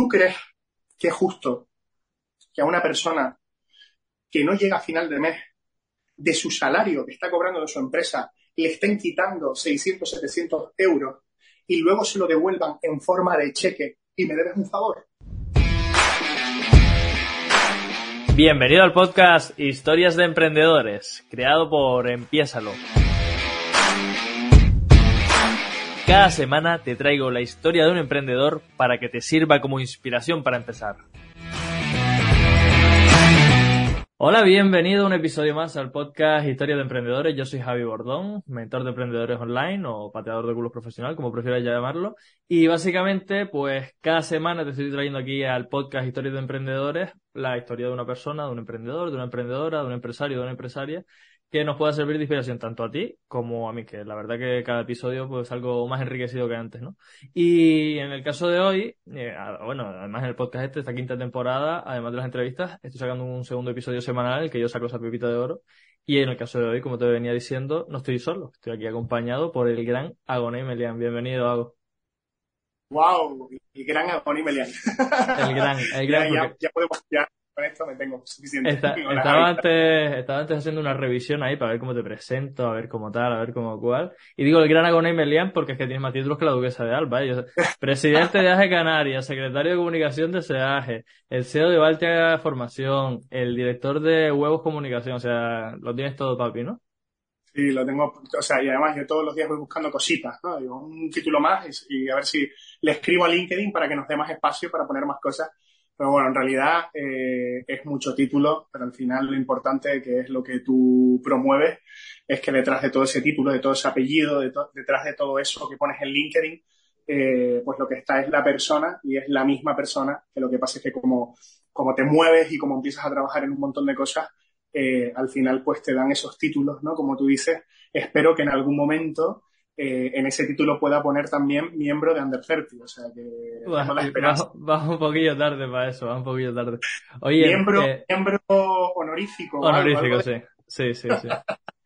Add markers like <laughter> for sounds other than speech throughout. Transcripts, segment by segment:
¿tú crees que es justo que a una persona que no llega a final de mes de su salario que está cobrando de su empresa le estén quitando 600, 700 euros y luego se lo devuelvan en forma de cheque y me debes un favor? Bienvenido al podcast Historias de Emprendedores, creado por Empiésalo. Cada semana te traigo la historia de un emprendedor para que te sirva como inspiración para empezar. Hola, bienvenido a un episodio más al podcast Historia de Emprendedores. Yo soy Javi Bordón, mentor de emprendedores online o pateador de culos profesional, como prefieras llamarlo. Y básicamente, pues cada semana te estoy trayendo aquí al podcast Historia de Emprendedores la historia de una persona, de un emprendedor, de una emprendedora, de un empresario, de una empresaria que nos pueda servir de inspiración tanto a ti como a mí, que la verdad que cada episodio pues es algo más enriquecido que antes, ¿no? Y en el caso de hoy, eh, bueno, además en el podcast este, esta quinta temporada, además de las entrevistas, estoy sacando un segundo episodio semanal, el que yo saco esa pepita de oro. Y en el caso de hoy, como te venía diciendo, no estoy solo, estoy aquí acompañado por el gran Agoné Melian. Bienvenido, Ago. ¡Wow! El gran Agoné Melian. El gran, el gran. <laughs> ya, ya, podemos, ya, esto me tengo suficiente. <laughs> estaba, antes, estaba antes haciendo una revisión ahí para ver cómo te presento, a ver cómo tal, a ver cómo cual. Y digo el gran Agonay Melian porque es que tienes más títulos que la duquesa de Alba. ¿eh? <laughs> presidente de AGE Canarias, secretario de comunicación de SEAGE, el CEO de Baltia Formación, el director de Huevos Comunicación. O sea, lo tienes todo, papi, ¿no? Sí, lo tengo, o sea, y además yo todos los días voy buscando cositas, ¿no? Digo, un título más y a ver si le escribo a LinkedIn para que nos dé más espacio para poner más cosas pero bueno, en realidad eh, es mucho título, pero al final lo importante, que es lo que tú promueves, es que detrás de todo ese título, de todo ese apellido, detrás de todo eso que pones en LinkedIn, eh, pues lo que está es la persona y es la misma persona, que lo que pasa es que como, como te mueves y como empiezas a trabajar en un montón de cosas, eh, al final pues te dan esos títulos, ¿no? Como tú dices, espero que en algún momento eh, en ese título pueda poner también miembro de Under 30. O sea que va, un poquillo tarde para eso, va un poquillo tarde. Oye, miembro, eh, miembro honorífico. Honorífico, sí. Sí, sí, sí. <laughs>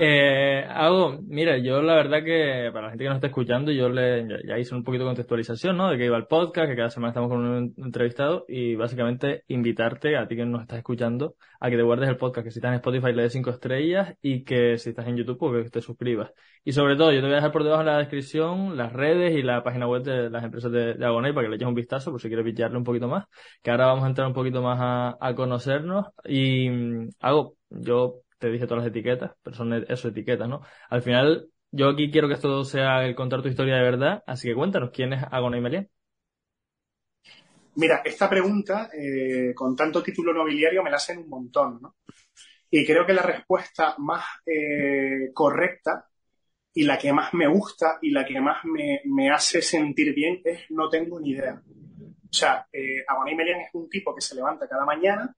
Eh, hago, mira, yo la verdad que para la gente que nos está escuchando, yo le ya, hice un poquito de contextualización, ¿no? De que iba el podcast, que cada semana estamos con un entrevistado y básicamente invitarte a ti que nos estás escuchando a que te guardes el podcast, que si estás en Spotify le des cinco estrellas y que si estás en YouTube, pues que te suscribas. Y sobre todo, yo te voy a dejar por debajo en la descripción las redes y la página web de las empresas de, de Agonay para que le eches un vistazo por si quieres pillarle un poquito más, que ahora vamos a entrar un poquito más a, a conocernos y mm, hago, yo te dije todas las etiquetas, pero son eso, etiquetas, ¿no? Al final, yo aquí quiero que esto sea el contar tu historia de verdad, así que cuéntanos, ¿quién es Agona y Melian? Mira, esta pregunta, eh, con tanto título nobiliario, me la hacen un montón, ¿no? Y creo que la respuesta más eh, correcta y la que más me gusta y la que más me, me, hace sentir bien es no tengo ni idea. O sea, eh, Melian es un tipo que se levanta cada mañana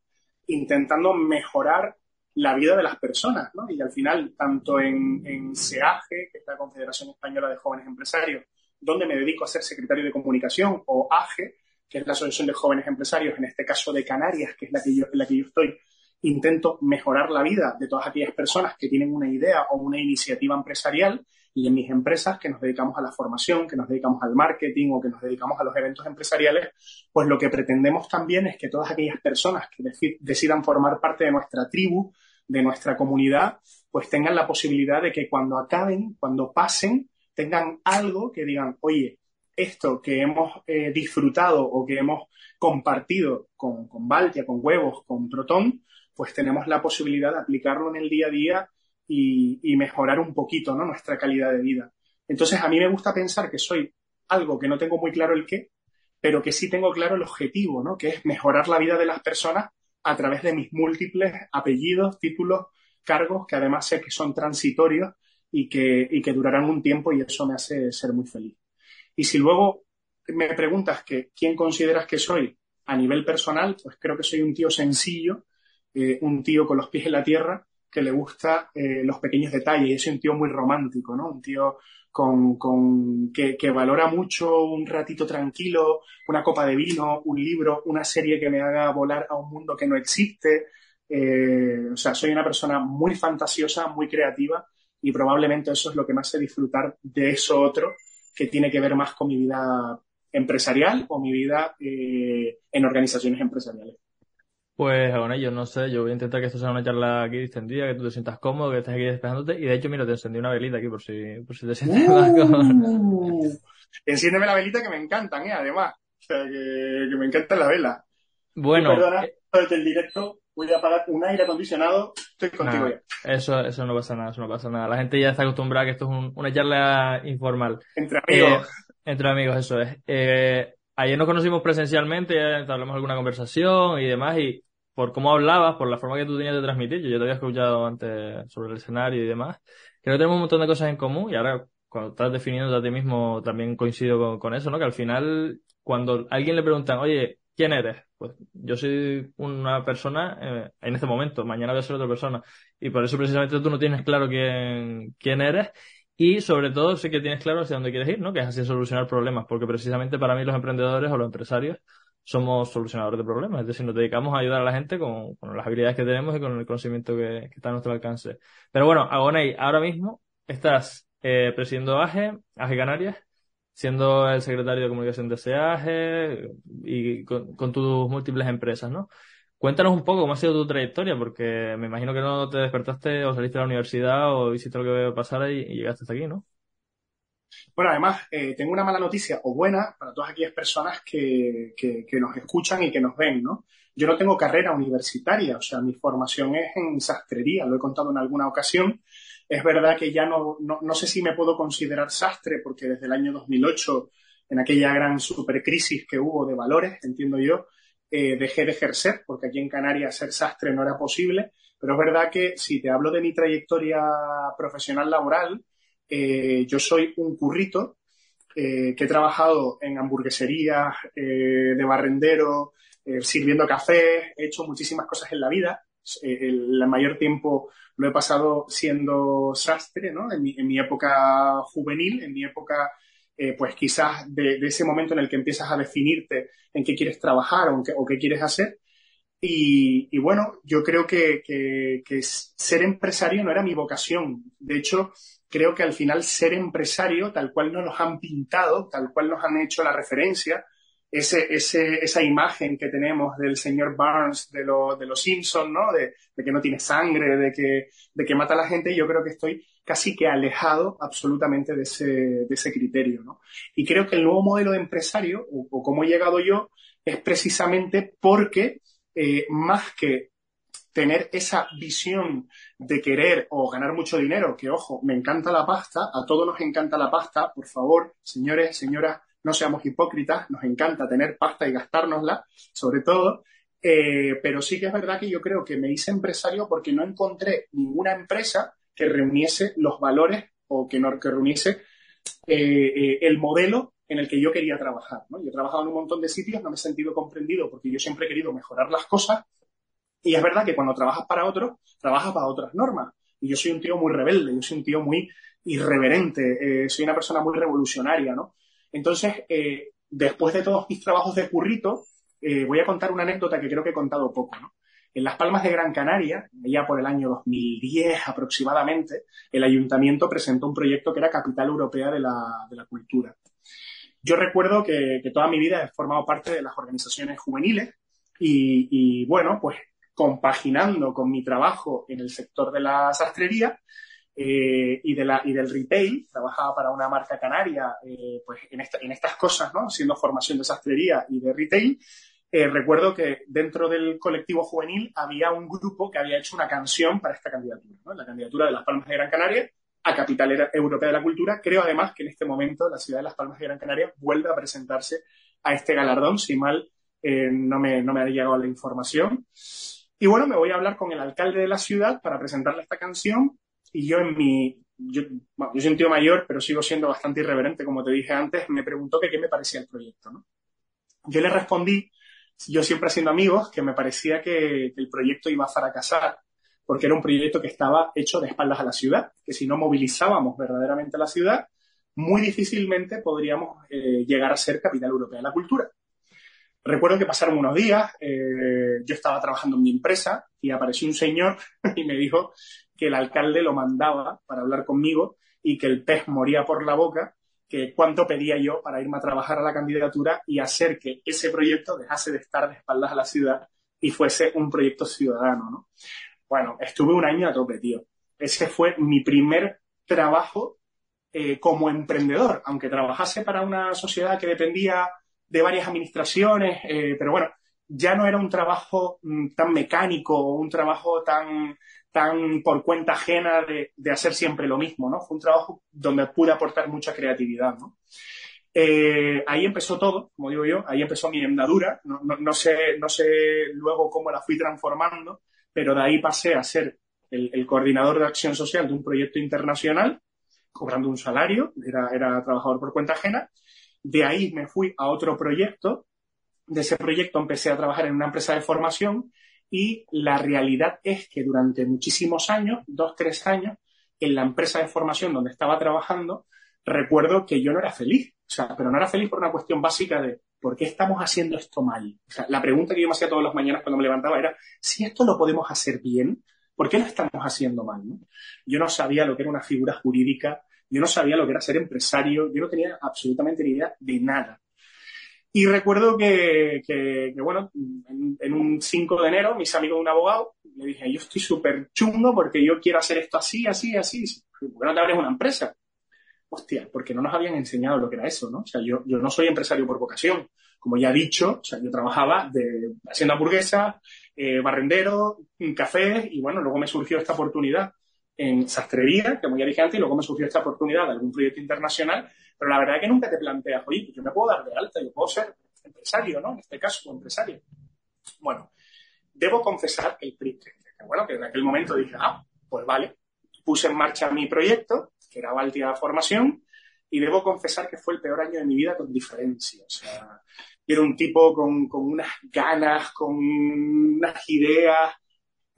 intentando mejorar la vida de las personas, ¿no? Y al final, tanto en, en SEAGE, que es la Confederación Española de Jóvenes Empresarios, donde me dedico a ser secretario de comunicación, o AGE, que es la Asociación de Jóvenes Empresarios, en este caso de Canarias, que es la que yo, la que yo estoy, intento mejorar la vida de todas aquellas personas que tienen una idea o una iniciativa empresarial y en mis empresas que nos dedicamos a la formación, que nos dedicamos al marketing o que nos dedicamos a los eventos empresariales, pues lo que pretendemos también es que todas aquellas personas que decidan formar parte de nuestra tribu, de nuestra comunidad, pues tengan la posibilidad de que cuando acaben, cuando pasen, tengan algo que digan, oye, esto que hemos eh, disfrutado o que hemos compartido con, con Baltia, con Huevos, con Proton, pues tenemos la posibilidad de aplicarlo en el día a día y, mejorar un poquito nuestra calidad de vida. Entonces, a mí me gusta pensar que soy algo que no tengo muy claro el qué, pero que sí tengo claro el objetivo, ¿no? que es mejorar la vida de las personas a través de mis múltiples apellidos, títulos, cargos, que además sé que son transitorios y que, y que durarán un tiempo y eso me hace ser muy feliz. Y si luego me preguntas que quién consideras que soy a nivel personal, pues creo que soy un tío sencillo, eh, un tío con los pies en la tierra, que le gusta eh, los pequeños detalles. Es un tío muy romántico, ¿no? Un tío con, con que, que, valora mucho un ratito tranquilo, una copa de vino, un libro, una serie que me haga volar a un mundo que no existe. Eh, o sea, soy una persona muy fantasiosa, muy creativa y probablemente eso es lo que me hace disfrutar de eso otro que tiene que ver más con mi vida empresarial o mi vida eh, en organizaciones empresariales. Pues bueno, yo no sé, yo voy a intentar que esto sea una charla aquí distendida, que tú te sientas cómodo, que estés aquí despejándote. Y de hecho, mira, te encendí una velita aquí por si, por si te sientes más uh, Enciéndeme la velita que me encantan, ¿eh? Además. O sea, que, me encanta la vela. Bueno. Perdona, eh, desde el directo voy a apagar un aire acondicionado. Estoy contigo ya. Eso, eso no pasa nada, eso no pasa nada. La gente ya está acostumbrada a que esto es una charla informal. Entre amigos. Eh, entre amigos, eso es. Eh, ayer nos conocimos presencialmente, ya hablamos alguna conversación y demás, y por cómo hablabas, por la forma que tú tenías de transmitir, yo, yo te había escuchado antes sobre el escenario y demás, que tenemos un montón de cosas en común y ahora cuando estás definiendo a ti mismo también coincido con, eso, ¿no? Que al final, cuando alguien le preguntan, oye, ¿quién eres? Pues yo soy una persona eh, en este momento, mañana voy a ser otra persona. Y por eso precisamente tú no tienes claro quién, quién eres. Y sobre todo sí que tienes claro hacia dónde quieres ir, ¿no? Que es así solucionar problemas, porque precisamente para mí los emprendedores o los empresarios somos solucionadores de problemas, es decir, nos dedicamos a ayudar a la gente con, las habilidades que tenemos y con el conocimiento que, está a nuestro alcance. Pero bueno, Agonei, ahora mismo estás eh, presidiendo AGE, AGE Canarias, siendo el secretario de comunicación de ese AGE y con, tus múltiples empresas, ¿no? Cuéntanos un poco cómo ha sido tu trayectoria, porque me imagino que no te despertaste o saliste de la universidad o hiciste lo que pasara y, y llegaste hasta aquí, ¿no? Bueno, además, eh, tengo una mala noticia o buena para todas aquellas personas que, nos escuchan y que nos ven, ¿no? Yo no tengo carrera universitaria, o sea, mi formación es en sastrería, lo he contado en alguna ocasión. Es verdad que ya no, no, sé si me puedo considerar sastre, porque desde el año 2008, en aquella gran supercrisis que hubo de valores, entiendo yo, eh, dejé de ejercer, porque aquí en Canarias ser sastre no era posible. Pero es verdad que si te hablo de mi trayectoria profesional laboral, eh, yo soy un currito eh, que he trabajado en hamburgueserías, eh, de barrendero, sirviendo café, he hecho muchísimas cosas en la vida. El, mayor tiempo lo he pasado siendo sastre, ¿no? En mi, época juvenil, en mi época, pues quizás de, ese momento en el que empiezas a definirte en qué quieres trabajar o, qué, quieres hacer. Y, bueno, yo creo que, que, ser empresario no era mi vocación. De hecho, creo que al final ser empresario, tal cual nos han pintado, tal cual nos han hecho la referencia, ese, ese, esa imagen que tenemos del señor Barnes de, lo, de los Simpsons, ¿no? De, que no tiene sangre, de que, de que mata a la gente, yo creo que estoy casi que alejado absolutamente de ese, de ese criterio, ¿no? Y creo que el nuevo modelo de empresario, o, o cómo he llegado yo, es precisamente porque eh, más que tener esa visión de querer o ganar mucho dinero, que ojo, me encanta la pasta, a todos nos encanta la pasta, por favor, señores, señoras, no seamos hipócritas, nos encanta tener pasta y gastárnosla, sobre todo, eh, pero sí que es verdad que yo creo que me hice empresario porque no encontré ninguna empresa que reuniese los valores o que, no, que reuniese eh, eh, el modelo en el que yo quería trabajar. Yo he trabajado en un montón de sitios, no me he sentido comprendido porque yo siempre he querido mejorar las cosas y es verdad que cuando trabajas para otros, trabajas para otras normas. Y yo soy un tío muy rebelde, yo soy un tío muy irreverente, eh, soy una persona muy revolucionaria, ¿no? Entonces, eh, después de todos mis trabajos de currito, eh, voy a contar una anécdota que creo que he contado poco, ¿no? En Las Palmas de Gran Canaria, ya por el año 2010 aproximadamente, el ayuntamiento presentó un proyecto que era Capital Europea de la, de la Cultura. Yo recuerdo que, toda mi vida he formado parte de las organizaciones juveniles y bueno, pues compaginando con mi trabajo en el sector de la sastrería eh, y, del retail, trabajaba para una marca canaria eh, pues en, estas cosas, ¿no? haciendo formación de sastrería y de retail. Eh, recuerdo que dentro del colectivo juvenil había un grupo que había hecho una canción para esta candidatura, la candidatura de Las Palmas de Gran Canaria a Capital Europea de la Cultura. Creo además que en este momento la ciudad de Las Palmas de Gran Canaria vuelve a presentarse a este galardón, si mal no, me, no me ha llegado la información. Y bueno, me voy a hablar con el alcalde de la ciudad para presentarle esta canción y yo en mi, yo, yo soy un tío mayor, pero sigo siendo bastante irreverente, como te dije antes, me preguntó que qué me parecía el proyecto. Yo le respondí, yo siempre haciendo amigos, que me parecía que, el proyecto iba a fracasar, porque era un proyecto que estaba hecho de espaldas a la ciudad, que si no movilizábamos verdaderamente a la ciudad, muy difícilmente podríamos eh, llegar a ser capital europea de la cultura. Recuerdo que pasaron unos días, eh, yo estaba trabajando en mi empresa y apareció un señor <laughs> y me dijo que el alcalde lo mandaba para hablar conmigo y que el pez moría por la boca que cuánto pedía yo para irme a trabajar a la candidatura y hacer que ese proyecto dejase de estar de espaldas a la ciudad y fuese un proyecto ciudadano, ¿no? Bueno, estuve un año a tope, tío. Ese fue mi primer trabajo eh, como emprendedor, aunque trabajase para una sociedad que dependía de varias administraciones, eh, pero bueno, ya no era un trabajo mm, tan mecánico, un trabajo tan, tan por cuenta ajena de, de, hacer siempre lo mismo, ¿no? Fue un trabajo donde pude aportar mucha creatividad, ¿no? Eh, ahí empezó todo, como digo yo, ahí empezó mi andadura, no, no, sé, no sé luego cómo la fui transformando, pero de ahí pasé a ser el, el, coordinador de acción social de un proyecto internacional, cobrando un salario, era, era trabajador por cuenta ajena, de ahí me fui a otro proyecto, de ese proyecto empecé a trabajar en una empresa de formación y la realidad es que durante muchísimos años, dos, tres años, en la empresa de formación donde estaba trabajando, recuerdo que yo no era feliz. O sea, pero no era feliz por una cuestión básica de ¿por qué estamos haciendo esto mal? O sea, la pregunta que yo me hacía todas las mañanas cuando me levantaba era, si esto lo podemos hacer bien, ¿por qué lo estamos haciendo mal? Yo no sabía lo que era una figura jurídica, yo no sabía lo que era ser empresario, yo no tenía absolutamente ni idea de nada. Y recuerdo que, que, bueno, en, en, un 5 de enero, mis amigos de un abogado, le dije, yo estoy súper chungo porque yo quiero hacer esto así, así, así. ¿Por qué no te abres una empresa? Hostia, porque no nos habían enseñado lo que era eso, ¿no? O sea, yo, yo no soy empresario por vocación. Como ya he dicho, o sea, yo trabajaba de, haciendo hamburguesas, eh, barrendero, café, y bueno, luego me surgió esta oportunidad en sastrería, como ya dije antes, y luego me surgió esta oportunidad de algún proyecto internacional, pero la verdad es que nunca te planteas, oye, pues yo me puedo dar de alta, yo puedo ser empresario, ¿no? En este caso, empresario. Bueno, debo confesar que, el, que, bueno, que en aquel momento dije, ah, pues vale, puse en marcha mi proyecto, que era Baltia Formación, y debo confesar que fue el peor año de mi vida con diferencia. O sea, era un tipo con, con unas ganas, con unas ideas,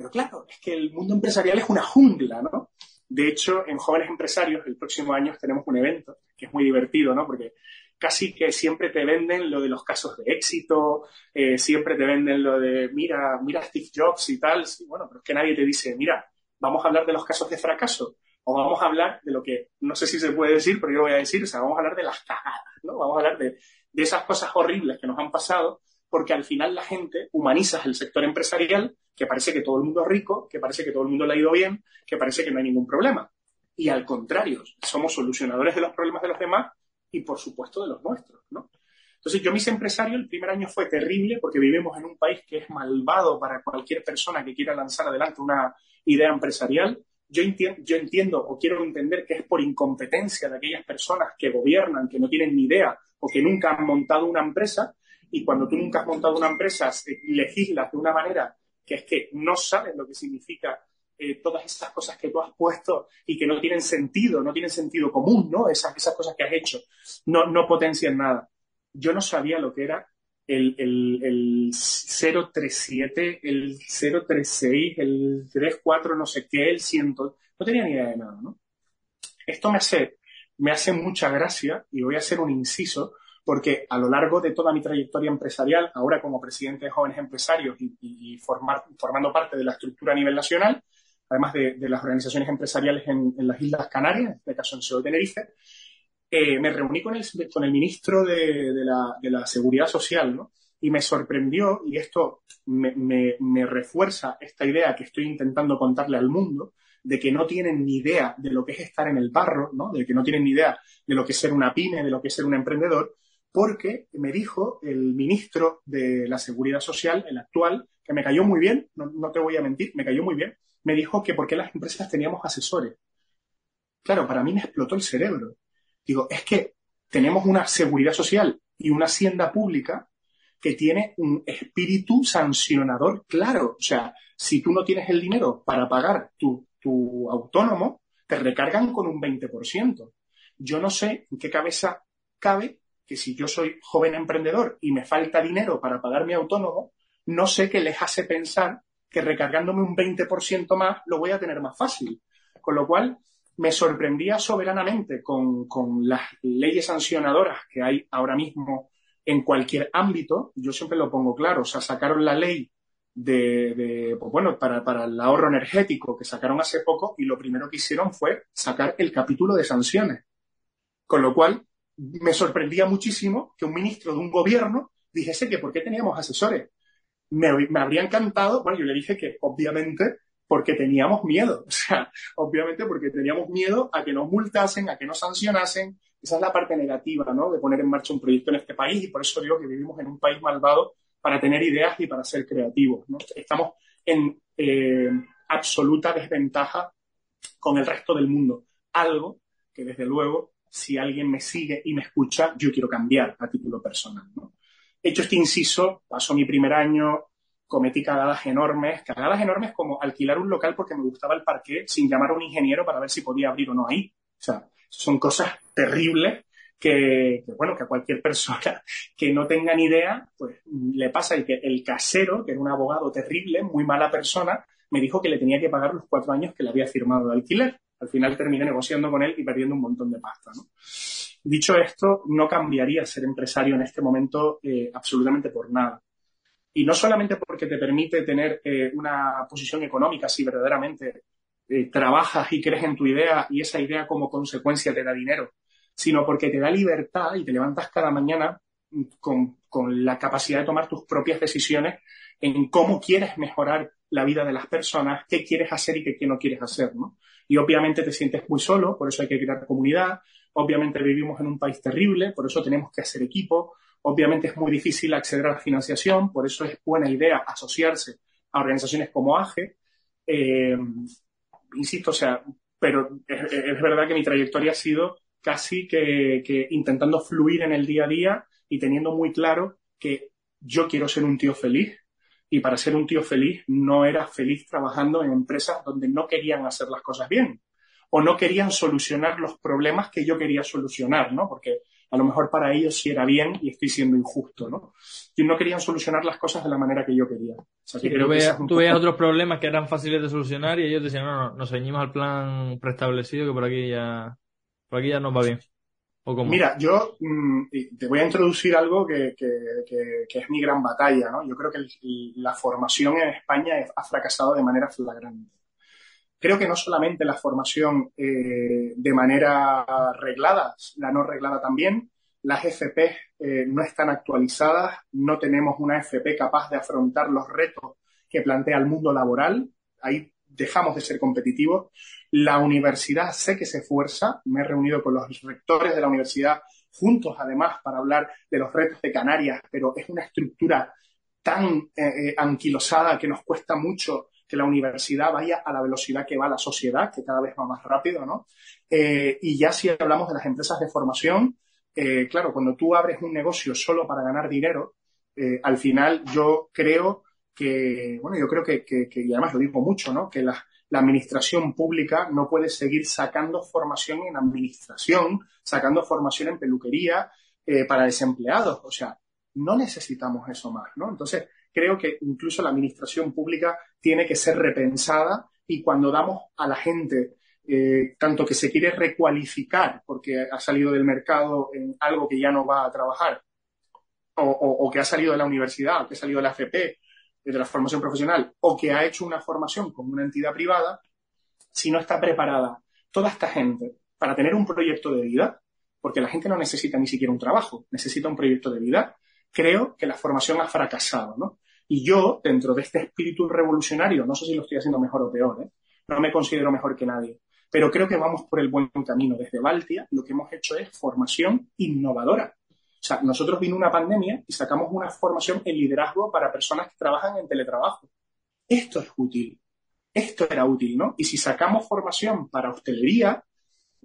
pero claro, es que el mundo empresarial es una jungla, ¿no? De hecho, en Jóvenes Empresarios, el próximo año tenemos un evento que es muy divertido, ¿no? Porque casi que siempre te venden lo de los casos de éxito, eh, siempre te venden lo de, mira, mira Steve Jobs y tal. Sí, bueno, pero es que nadie te dice, mira, vamos a hablar de los casos de fracaso o vamos a hablar de lo que, no sé si se puede decir, pero yo voy a decir, o sea, vamos a hablar de las cagadas, ¿no? Vamos a hablar de, de esas cosas horribles que nos han pasado porque al final la gente humaniza el sector empresarial, que parece que todo el mundo es rico, que parece que todo el mundo le ha ido bien, que parece que no hay ningún problema. Y al contrario, somos solucionadores de los problemas de los demás y, por supuesto, de los nuestros, ¿no? Entonces, yo, mis empresario, el primer año fue terrible porque vivimos en un país que es malvado para cualquier persona que quiera lanzar adelante una idea empresarial. Yo entiendo, yo entiendo o quiero entender que es por incompetencia de aquellas personas que gobiernan, que no tienen ni idea o que nunca han montado una empresa y cuando tú nunca has montado una empresa, legislas de una manera que es que no sabes lo que significa eh, todas esas cosas que tú has puesto y que no tienen sentido, no tienen sentido común, ¿no? Esas, esas cosas que has hecho no, no potencian nada. Yo no sabía lo que era el, el, el 037, el 036, el 34, no sé qué, el 100. No tenía ni idea de nada, ¿no? Esto me hace, me hace mucha gracia y voy a hacer un inciso porque a lo largo de toda mi trayectoria empresarial, ahora como presidente de jóvenes empresarios y, formando parte de la estructura a nivel nacional, además de, las organizaciones empresariales en, las Islas Canarias, en este caso en Ciudad de Tenerife, eh, me reuní con el, con el ministro de, la, Seguridad Social, ¿no? Y me sorprendió, y esto me, refuerza esta idea que estoy intentando contarle al mundo, de que no tienen ni idea de lo que es estar en el barro. De que no tienen ni idea de lo que es ser una pyme, de lo que es ser un emprendedor, porque me dijo el ministro de la Seguridad Social, el actual, que me cayó muy bien, no, no, te voy a mentir, me cayó muy bien, me dijo que por qué las empresas teníamos asesores. Claro, para mí me explotó el cerebro. Digo, es que tenemos una seguridad social y una hacienda pública que tiene un espíritu sancionador claro. O sea, si tú no tienes el dinero para pagar tu, tu autónomo, te recargan con un 20%. Yo no sé en qué cabeza cabe que si yo soy joven emprendedor y me falta dinero para pagar mi autónomo, no sé qué les hace pensar que recargándome un 20% más lo voy a tener más fácil. Con lo cual, me sorprendía soberanamente con, con, las leyes sancionadoras que hay ahora mismo en cualquier ámbito. Yo siempre lo pongo claro, o sea, sacaron la ley de, pues bueno, para, para el ahorro energético que sacaron hace poco y lo primero que hicieron fue sacar el capítulo de sanciones. Con lo cual, me sorprendía muchísimo que un ministro de un gobierno dijese que por qué teníamos asesores. Me, me habría encantado, bueno, yo le dije que obviamente porque teníamos miedo, <laughs> o sea, obviamente porque teníamos miedo a que nos multasen, a que nos sancionasen. Esa es la parte negativa, ¿no? De poner en marcha un proyecto en este país y por eso digo que vivimos en un país malvado para tener ideas y para ser creativos, ¿no? Estamos en eh, absoluta desventaja con el resto del mundo. Algo que desde luego, si alguien me sigue y me escucha, yo quiero cambiar a título personal, ¿no? Hecho este inciso, pasó mi primer año, cometí cagadas enormes, cagadas enormes como alquilar un local porque me gustaba el parque sin llamar a un ingeniero para ver si podía abrir o no ahí. O sea, son cosas terribles que, bueno, que a cualquier <laughs> persona que no tenga ni idea, pues le pasa y que el casero, que era un abogado terrible, muy mala persona, me dijo que le tenía que pagar los cuatro años que le había firmado de alquiler. Al final terminé negociando con él y perdiendo un montón de pasta. Dicho esto, no cambiaría ser empresario en este momento eh, absolutamente por nada. Y no solamente porque te permite tener eh, una posición económica si verdaderamente eh, trabajas y crees en tu idea y esa idea como consecuencia te da dinero, sino porque te da libertad y te levantas cada mañana con, con la capacidad de tomar tus propias decisiones en cómo quieres mejorar la vida de las personas, qué quieres hacer y qué no quieres hacer, ¿no? Y obviamente te sientes muy solo, por eso hay que crear comunidad. Obviamente vivimos en un país terrible, por eso tenemos que hacer equipo. Obviamente es muy difícil acceder a la financiación, por eso es buena idea asociarse a organizaciones como AGE. Eh, insisto, o sea, pero es, verdad que mi trayectoria ha sido casi que, que intentando fluir en el día a día y teniendo muy claro que yo quiero ser un tío feliz y para ser un tío feliz no era feliz trabajando en empresas donde no querían hacer las cosas bien o no querían solucionar los problemas que yo quería solucionar, ¿no? Porque a lo mejor para ellos sí era bien y estoy siendo injusto, ¿no? Y no querían solucionar las cosas de la manera que yo quería. O sea, que creo tú veías, tú veías otros problemas que eran fáciles de solucionar y ellos decían, no, no, nos ceñimos al plan preestablecido que por aquí ya, por aquí ya nos va bien. Mira, yo mm, te voy a introducir algo que, es mi gran batalla, ¿no? Yo creo que la formación en España ha fracasado de manera flagrante. Creo que no solamente la formación eh, de manera reglada, la no reglada también, las FP eh, no están actualizadas, no tenemos una FP capaz de afrontar los retos que plantea el mundo laboral. Dejamos de ser competitivos. La universidad sé que se esfuerza, me he reunido con los rectores de la universidad juntos además para hablar de los retos de Canarias, pero es una estructura tan eh, eh, anquilosada que nos cuesta mucho que la universidad vaya a la velocidad que va la sociedad, que cada vez va más rápido, ¿no? Eh, y ya si hablamos de las empresas de formación, claro, cuando tú abres un negocio solo para ganar dinero, al final yo creo que, bueno, yo creo que, que, y además lo digo mucho, ¿no? Que la, administración pública no puede seguir sacando formación en administración, sacando formación en peluquería eh, para desempleados. O sea, no necesitamos eso más, ¿no? Entonces, creo que incluso la administración pública tiene que ser repensada y cuando damos a la gente eh, tanto que se quiere recualificar porque ha salido del mercado en algo que ya no va a trabajar, o, o que ha salido de la universidad, o que ha salido de la FP, de la formación profesional o que ha hecho una formación con una entidad privada, si no está preparada toda esta gente para tener un proyecto de vida, porque la gente no necesita ni siquiera un trabajo, necesita un proyecto de vida, creo que la formación ha fracasado, ¿no? Y yo, dentro de este espíritu revolucionario, no sé si lo estoy haciendo mejor o peor, ¿eh? no me considero mejor que nadie, pero creo que vamos por el buen camino. Desde Baltia lo que hemos hecho es formación innovadora. O sea, nosotros vino una pandemia y sacamos una formación en liderazgo para personas que trabajan en teletrabajo. Esto es útil. Esto era útil, ¿no? Y si sacamos formación para hostelería,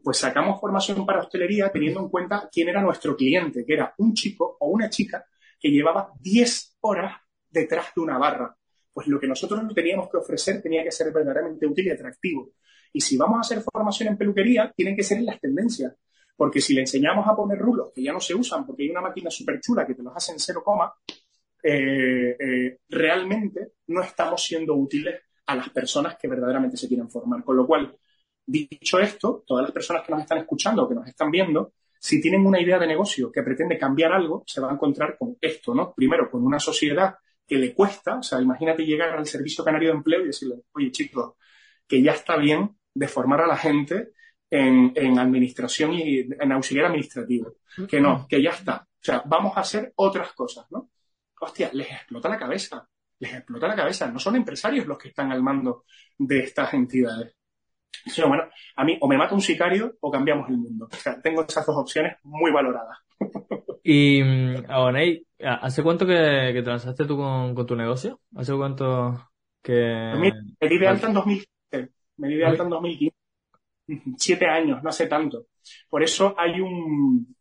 pues sacamos formación para hostelería teniendo en cuenta quién era nuestro cliente, que era un chico o una chica que llevaba 10 horas detrás de una barra. Pues lo que nosotros teníamos que ofrecer tenía que ser verdaderamente útil y atractivo. Y si vamos a hacer formación en peluquería, tienen que ser en las tendencias. Porque si le enseñamos a poner rulos que ya no se usan porque hay una máquina súper chula que te los hace en cero coma, eh, eh, realmente no estamos siendo útiles a las personas que verdaderamente se quieren formar. Con lo cual, dicho esto, todas las personas que nos están escuchando o que nos están viendo, si tienen una idea de negocio que pretende cambiar algo, se va a encontrar con esto, ¿no? Primero, con una sociedad que le cuesta, o sea, imagínate llegar al Servicio Canario de Empleo y decirle, oye chicos, que ya está bien de formar a la gente en, en administración y en auxiliar administrativo. Que no, que ya está. O sea, vamos a hacer otras cosas, ¿no? Hostia, les explota la cabeza. Les explota la cabeza. No son empresarios los que están al mando de estas entidades. O bueno, a mí o me mata un sicario o cambiamos el mundo. O sea, tengo esas dos opciones muy valoradas. <laughs> Y, Agonei, ¿hace cuánto que, que transaste tú con, con, tu negocio? ¿Hace cuánto que...? Me di de alta en 2015. Me di de alta en 2015. <laughs> Siete años, no hace tanto. Por eso hay un...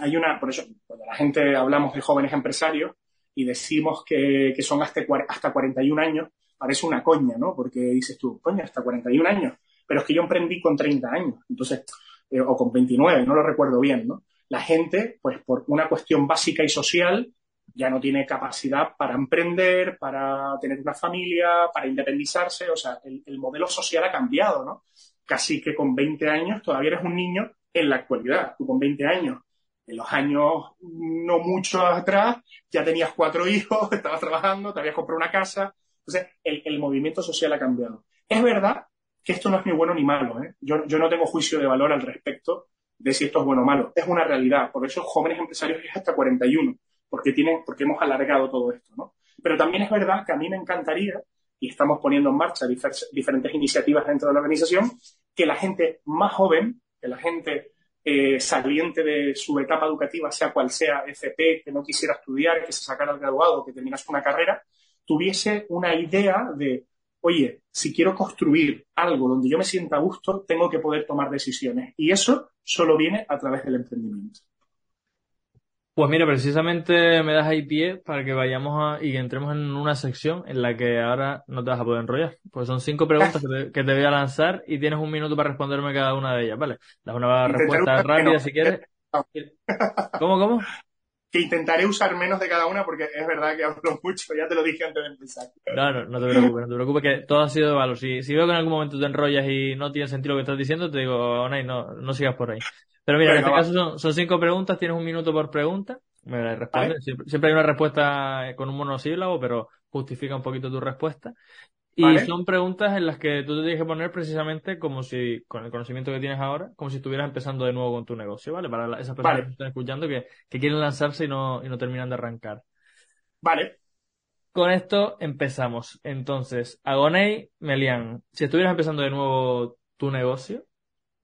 Hay una... Por eso, cuando la gente hablamos de jóvenes empresarios y decimos que, que son hasta, hasta 41 años, parece una coña, ¿no? Porque dices tú, coña, hasta 41 años pero es que yo emprendí con 30 años, entonces, eh, o con 29, no lo recuerdo bien, ¿no? La gente, pues por una cuestión básica y social, ya no tiene capacidad para emprender, para tener una familia, para independizarse, o sea, el modelo social ha cambiado, ¿no? Casi que con 20 años todavía eres un niño en la actualidad, tú con 20 años en los años no mucho atrás ya tenías cuatro hijos, <laughs> estabas trabajando, te habías comprado una casa. Entonces, el, el, movimiento social ha cambiado. Es verdad que esto no es ni bueno ni malo. ¿eh? Yo, yo no tengo juicio de valor al respecto de si esto es bueno o malo. Es una realidad. Por eso jóvenes empresarios es hasta 41, porque, tienen, porque hemos alargado todo esto. ¿no? Pero también es verdad que a mí me encantaría, y estamos poniendo en marcha diferentes iniciativas dentro de la organización, que la gente más joven, que la gente eh, saliente de su etapa educativa, sea cual sea, FP, que no quisiera estudiar, que se sacara el graduado, que terminase una carrera, tuviese una idea de oye, si quiero construir algo donde yo me sienta a gusto, tengo que poder tomar decisiones. Y eso solo viene a través del emprendimiento. Pues mira, precisamente me das ahí pie para que vayamos a, y entremos en una sección en la que ahora no te vas a poder enrollar. Pues son cinco preguntas que te, voy a lanzar y tienes un minuto para responderme cada una de ellas, ¿vale? Das una respuesta rápida si quieres. <laughs> ¿Cómo, cómo? Que intentaré usar menos de cada una porque es verdad que hablo <laughs> mucho, ya te lo dije antes de empezar. No, no, no te preocupes, no te preocupes que todo ha sido de valor. Si, si veo que en algún momento te enrollas y no tiene sentido lo que estás diciendo, te digo, Onay, no, no sigas por ahí. Pero mira, en este caso son, son, cinco preguntas, tienes un minuto por pregunta, me respondes. Siempre, siempre, hay una respuesta con un monosílabo, pero justifica un poquito tu respuesta. Y son preguntas en las que tú te tienes que poner precisamente como si, con el conocimiento que tienes ahora, como si estuvieras empezando de nuevo con tu negocio, ¿vale? Para esas personas que están escuchando que, que, quieren lanzarse y no, y no terminan de arrancar. Vale. Con esto empezamos. Entonces, Agonei, Melian, si estuvieras empezando de nuevo tu negocio,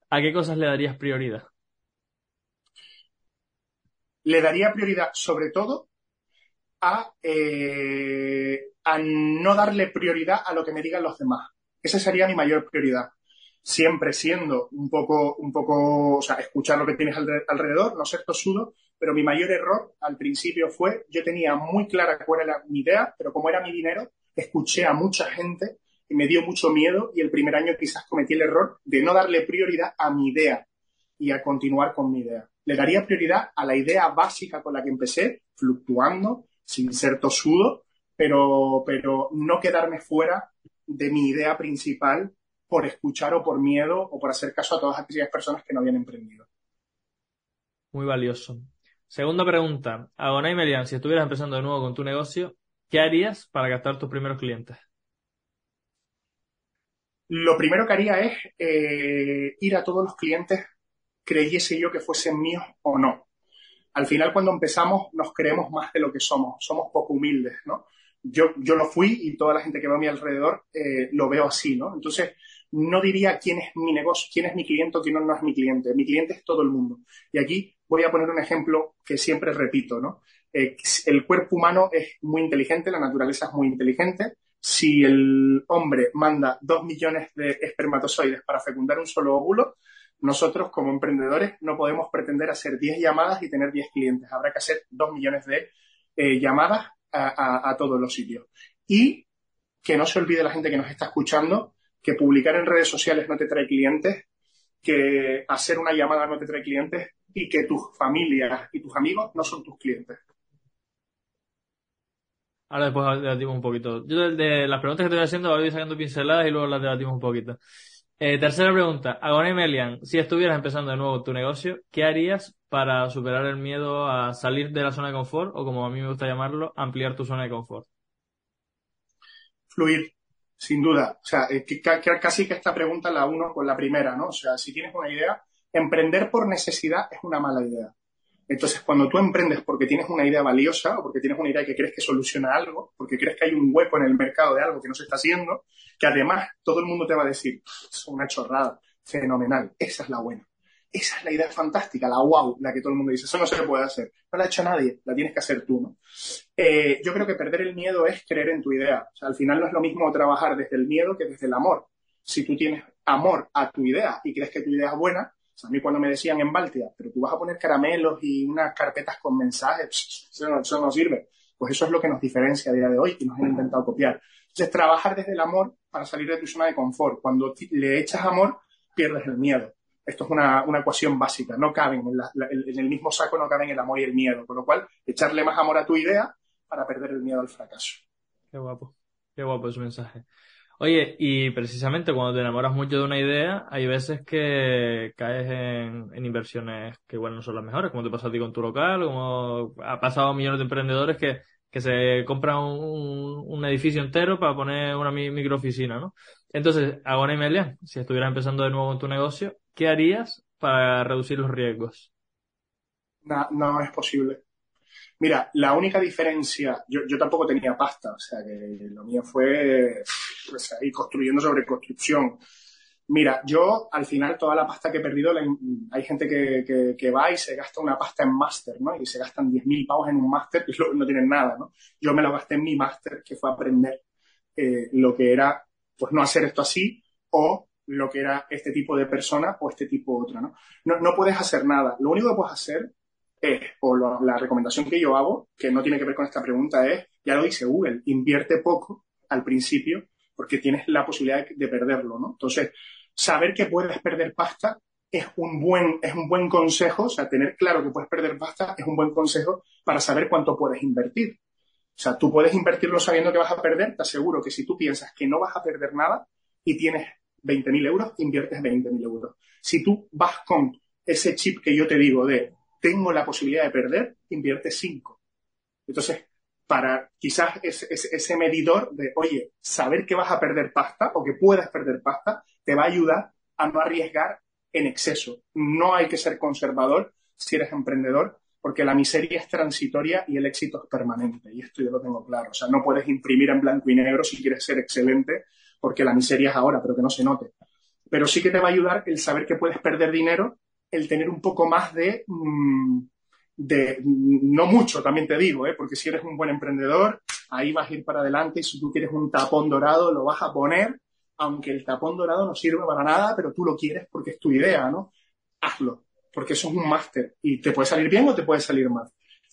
¿a qué cosas le darías prioridad? Le daría prioridad sobre todo a eh, a no darle prioridad a lo que me digan los demás. Esa sería mi mayor prioridad. Siempre siendo un poco, un poco, o sea, escuchar lo que tienes alrededor, no ser tosudo, pero mi mayor error al principio fue, yo tenía muy clara cuál era mi idea, pero como era mi dinero, escuché a mucha gente y me dio mucho miedo y el primer año quizás cometí el error de no darle prioridad a mi idea y a continuar con mi idea. Le daría prioridad a la idea básica con la que empecé, fluctuando, sin ser tosudo, pero, pero no quedarme fuera de mi idea principal por escuchar o por miedo o por hacer caso a todas aquellas personas que no habían emprendido. Muy valioso. Segunda pregunta. Agonay Melian, si estuvieras empezando de nuevo con tu negocio, ¿qué harías para captar tus primeros clientes? Lo primero que haría es eh, ir a todos los clientes, creyese yo que fuesen míos o no. Al final, cuando empezamos, nos creemos más de lo que somos. Somos poco humildes, ¿no? yo, yo lo fui y toda la gente que va a mi alrededor eh, lo veo así, ¿no? Entonces, no diría quién es mi negocio, quién es mi cliente o quién no, es mi cliente. Mi cliente es todo el mundo. Y aquí voy a poner un ejemplo que siempre repito, ¿no? Eh, el cuerpo humano es muy inteligente, la naturaleza es muy inteligente. Si el hombre manda dos millones de espermatozoides para fecundar un solo óvulo, nosotros como emprendedores no podemos pretender hacer 10 llamadas y tener 10 clientes. Habrá que hacer dos millones de eh, llamadas a, todos los sitios. Y que no se olvide la gente que nos está escuchando que publicar en redes sociales no te trae clientes, que hacer una llamada no te trae clientes y que tus familias y tus amigos no son tus clientes. Ahora después debatimos un poquito. Yo de, las preguntas que te voy haciendo voy sacando pinceladas y luego las debatimos un poquito. Eh, tercera pregunta. Agoné Melian, si estuvieras empezando de nuevo tu negocio, ¿qué harías para superar el miedo a salir de la zona de confort o como a mí me gusta llamarlo, ampliar tu zona de confort? Fluir. sin duda. O sea, casi que esta pregunta la uno con la primera, ¿no? O sea, si tienes una idea, emprender por necesidad es una mala idea. Entonces, cuando tú emprendes porque tienes una idea valiosa o porque tienes una idea que crees que soluciona algo, porque crees que hay un hueco en el mercado de algo que no se está haciendo, que además todo el mundo te va a decir, es una chorrada, fenomenal, esa es la buena. Esa es la idea fantástica, la wow, la que todo el mundo dice, eso no se puede hacer. No la ha hecho nadie, la tienes que hacer tú, ¿no? Eh, yo creo que perder el miedo es creer en tu idea. Al final no es lo mismo trabajar desde el miedo que desde el amor. Si tú tienes amor a tu idea y crees que tu idea es buena, a mí cuando me decían en Baltia, pero tú vas a poner caramelos y unas carpetas con mensajes, eso no, sirve. Pues eso es lo que nos diferencia a día de hoy y nos han intentado copiar. Entonces, trabajar desde el amor para salir de tu zona de confort. Cuando le echas amor, pierdes el miedo. Esto es una, ecuación básica. No caben en, en, el mismo saco, no caben el amor y el miedo. Con lo cual, echarle más amor a tu idea para perder el miedo al fracaso. Qué guapo. Qué guapo ese mensaje. Oye, y precisamente cuando te enamoras mucho de una idea, hay veces que caes en, inversiones que, bueno, no son las mejores, como te pasa a ti con tu local, como ha pasado a millones de emprendedores que, que se compran un, edificio entero para poner una microoficina, ¿no? Entonces, hago una Emilia, si estuvieras empezando de nuevo en tu negocio, ¿qué harías para reducir los riesgos? No, no es posible. Mira, la única diferencia, yo, yo tampoco tenía pasta, o sea que lo mío fue pues, construyendo sobre construcción. Mira, yo al final toda la pasta que he perdido, hay gente que, que, va y se gasta una pasta en máster, ¿no? Y se gastan 10.000 pavos en un máster y no tienen nada, ¿no? Yo me lo gasté en mi máster, que fue aprender eh, lo que era, pues no hacer esto así o lo que era este tipo de persona o este tipo de otra, ¿no? ¿no? No puedes hacer nada. Lo único que puedes hacer es, o la recomendación que yo hago, que no tiene que ver con esta pregunta, es, ya lo dice Google, invierte poco al principio porque tienes la posibilidad de, perderlo, ¿no? Entonces, saber que puedes perder pasta es un buen, es un buen consejo, o sea, tener claro que puedes perder pasta es un buen consejo para saber cuánto puedes invertir. O sea, tú puedes invertirlo sabiendo que vas a perder, te aseguro que si tú piensas que no vas a perder nada y tienes 20.000 euros, inviertes 20.000 euros. Si tú vas con ese chip que yo te digo de tengo la posibilidad de perder, invierte 5. Entonces, para quizás ese, medidor de, oye, saber que vas a perder pasta o que puedas perder pasta, te va a ayudar a no arriesgar en exceso. No hay que ser conservador si eres emprendedor, porque la miseria es transitoria y el éxito es permanente. Y esto yo lo tengo claro. O sea, no puedes imprimir en blanco y negro si quieres ser excelente, porque la miseria es ahora, pero que no se note. Pero sí que te va a ayudar el saber que puedes perder dinero el tener un poco más de, mm, de no mucho, también te digo, ¿eh? porque si eres un buen emprendedor, ahí vas a ir para adelante y si tú quieres un tapón dorado, lo vas a poner, aunque el tapón dorado no sirve para nada, pero tú lo quieres porque es tu idea, ¿no? Hazlo, porque eso es un máster y te puede salir bien o te puede salir mal.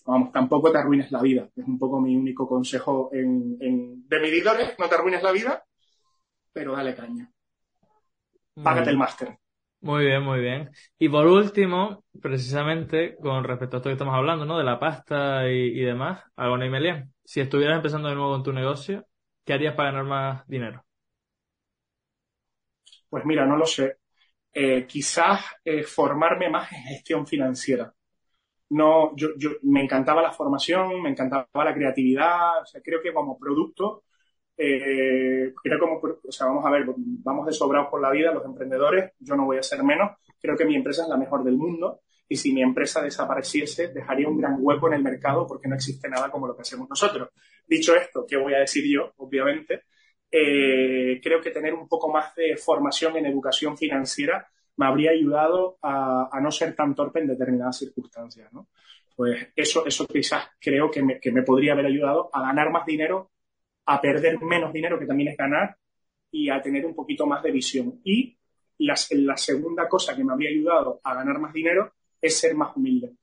Vamos, tampoco te arruines la vida. Es un poco mi único consejo en, en de medidores, no te arruines la vida, pero dale caña. Págate el máster. Muy bien, muy bien. Y por último, precisamente con respecto a esto que estamos hablando, ¿no? De la pasta y, demás, Agona y Melian, si estuvieras empezando de nuevo en tu negocio, ¿qué harías para ganar más dinero? Pues mira, no lo sé. Eh, quizás eh, formarme más en gestión financiera. No, yo, yo me encantaba la formación, me encantaba la creatividad. O sea, creo que como producto eh, era como, o sea, vamos a ver, vamos de sobrados por la vida los emprendedores, yo no voy a ser menos, creo que mi empresa es la mejor del mundo y si mi empresa desapareciese dejaría un gran hueco en el mercado porque no existe nada como lo que hacemos nosotros. Dicho esto, ¿qué voy a decir yo? Obviamente, eh, creo que tener un poco más de formación en educación financiera me habría ayudado a, no ser tan torpe en determinadas circunstancias, ¿no? Pues eso, eso quizás creo que me, que me podría haber ayudado a ganar más dinero a perder menos dinero, que también es ganar, y a tener un poquito más de visión. Y la, segunda cosa que me habría ayudado a ganar más dinero es ser más humilde.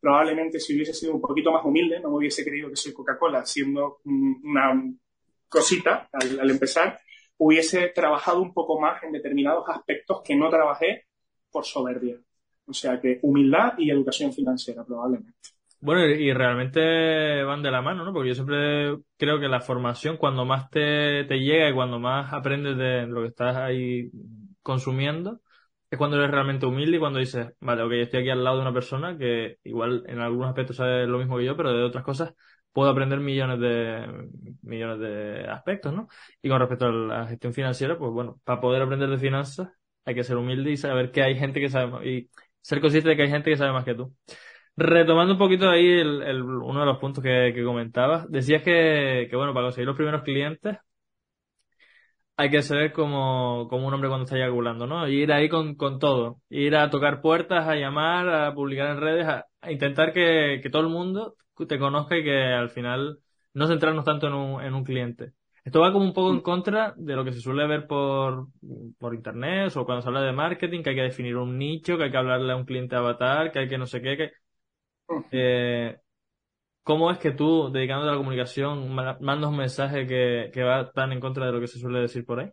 Probablemente si hubiese sido un poquito más humilde, no me hubiese creído que soy Coca-Cola siendo una cosita al, empezar, hubiese trabajado un poco más en determinados aspectos que no trabajé por soberbia. O sea que humildad y educación financiera, probablemente. Bueno, y realmente van de la mano, ¿no? Porque yo siempre creo que la formación, cuando más te, te llega y cuando más aprendes de lo que estás ahí consumiendo, es cuando eres realmente humilde y cuando dices, vale, ok, estoy aquí al lado de una persona que igual en algunos aspectos sabe lo mismo que yo, pero de otras cosas puedo aprender millones de, millones de aspectos, ¿no? Y con respecto a la gestión financiera, pues bueno, para poder aprender de finanzas hay que ser humilde y saber que hay gente que sabe y ser consciente de que hay gente que sabe más que tú. Retomando un poquito ahí el, el, uno de los puntos que, que comentabas, decías que, que, bueno, para conseguir los primeros clientes hay que ser como, como un hombre cuando está eyaculando, ¿no? ir ahí con, con todo. Ir a tocar puertas, a llamar, a publicar en redes, a, a intentar que, que, todo el mundo te conozca y que al final no centrarnos tanto en un, en un cliente. Esto va como un poco en contra de lo que se suele ver por, por internet o cuando se habla de marketing, que hay que definir un nicho, que hay que hablarle a un cliente avatar, que hay que no sé qué, que... Eh, ¿Cómo es que tú, dedicándote a la comunicación, mandas un mensaje que, que va tan en contra de lo que se suele decir por ahí?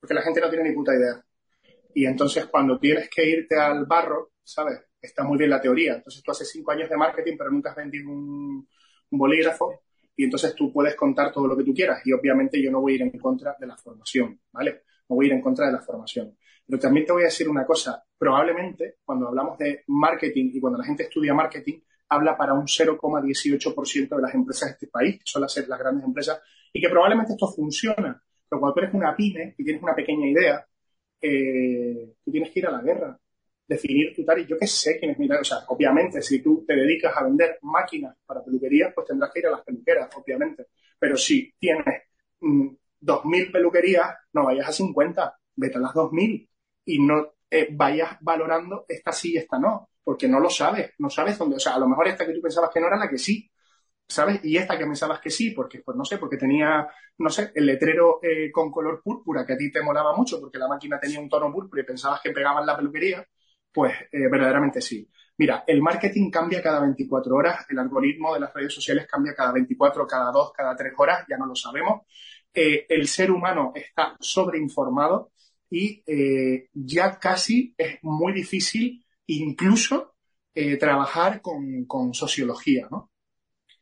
Porque la gente no tiene ni puta idea. Y entonces cuando tienes que irte al barro, ¿sabes? Está muy bien la teoría. Entonces tú haces cinco años de marketing, pero nunca has vendido un, un bolígrafo y entonces tú puedes contar todo lo que tú quieras. Y obviamente yo no voy a ir en contra de la formación, ¿vale? No voy a ir en contra de la formación. Pero también te voy a decir una cosa. Probablemente cuando hablamos de marketing y cuando la gente estudia marketing, habla para un 0,18% de las empresas de este país, que son las, las grandes empresas, y que probablemente esto funciona. Pero cuando tú eres una pyme y tienes una pequeña idea, eh, tú tienes que ir a la guerra, definir tu target. Yo qué sé quién es mi O sea, obviamente, si tú te dedicas a vender máquinas para peluquerías, pues tendrás que ir a las peluqueras, obviamente. Pero si tienes mm, 2.000 peluquerías, no vayas a 50, vete a las 2.000 y no eh, vayas valorando esta sí y esta no porque no lo sabes, no sabes dónde, o sea, a lo mejor esta que tú pensabas que no era la que sí, ¿sabes? Y esta que pensabas que sí, porque, pues no sé, porque tenía, no sé, el letrero eh, con color púrpura que a ti te molaba mucho porque la máquina tenía un tono púrpura y pensabas que pegaban la peluquería, pues eh, verdaderamente sí. Mira, el marketing cambia cada 24 horas, el algoritmo de las redes sociales cambia cada 24, cada 2, cada 3 horas, ya no lo sabemos. El ser humano está sobreinformado y eh, ya casi es muy difícil incluso eh, trabajar con, con, sociología, ¿no?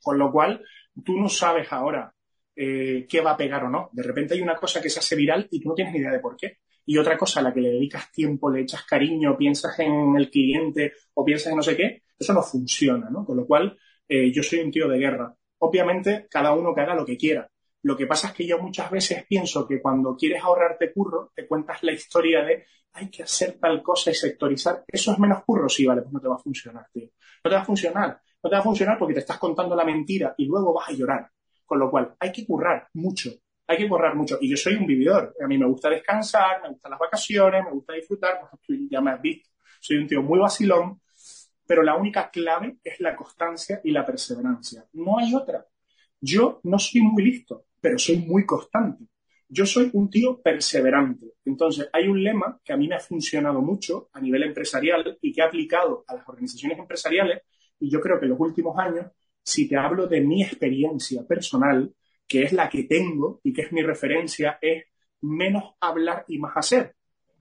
Con lo cual, tú no sabes ahora eh, qué va a pegar o no. De repente hay una cosa que se hace viral y tú no tienes ni idea de por qué. Y otra cosa a la que le dedicas tiempo, le echas cariño, piensas en el cliente o piensas en no sé qué, eso no funciona, ¿no? Con lo cual, yo soy un tío de guerra. Obviamente, cada uno que haga lo que quiera. Lo que pasa es que yo muchas veces pienso que cuando quieres ahorrarte curro, te cuentas la historia de hay que hacer tal cosa y sectorizar, eso es menos curro, sí, vale, pues no te va a funcionar, tío. No te va a funcionar. No te va a funcionar porque te estás contando la mentira y luego vas a llorar. Con lo cual, hay que currar mucho. Hay que currar mucho. Y yo soy un vividor. A mí me gusta descansar, me gustan las vacaciones, me gusta disfrutar. Ya me has visto. Soy un tío muy vacilón. Pero la única clave es la constancia y la perseverancia. No hay otra. Yo no soy muy listo, pero soy muy constante. Yo soy un tío perseverante. Entonces, hay un lema que a mí me ha funcionado mucho a nivel empresarial y que he aplicado a las organizaciones empresariales. Y yo creo que en los últimos años, si te hablo de mi experiencia personal, que es la que tengo y que es mi referencia, es menos hablar y más hacer.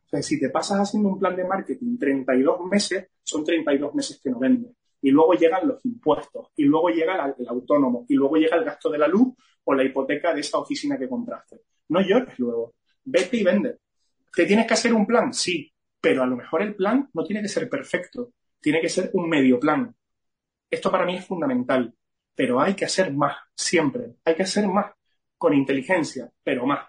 O sea, si te pasas haciendo un plan de marketing 32 meses, son 32 meses que no vendes. Y luego llegan los impuestos, y luego llega el autónomo, y luego llega el gasto de la luz o la hipoteca de esa oficina que compraste. No llores luego. Vete y vende. ¿Te tienes que hacer un plan? Sí. Pero a lo mejor el plan no tiene que ser perfecto. Tiene que ser un medio plan. Esto para mí es fundamental. Pero hay que hacer más. Siempre. Hay que hacer más. Con inteligencia, pero más.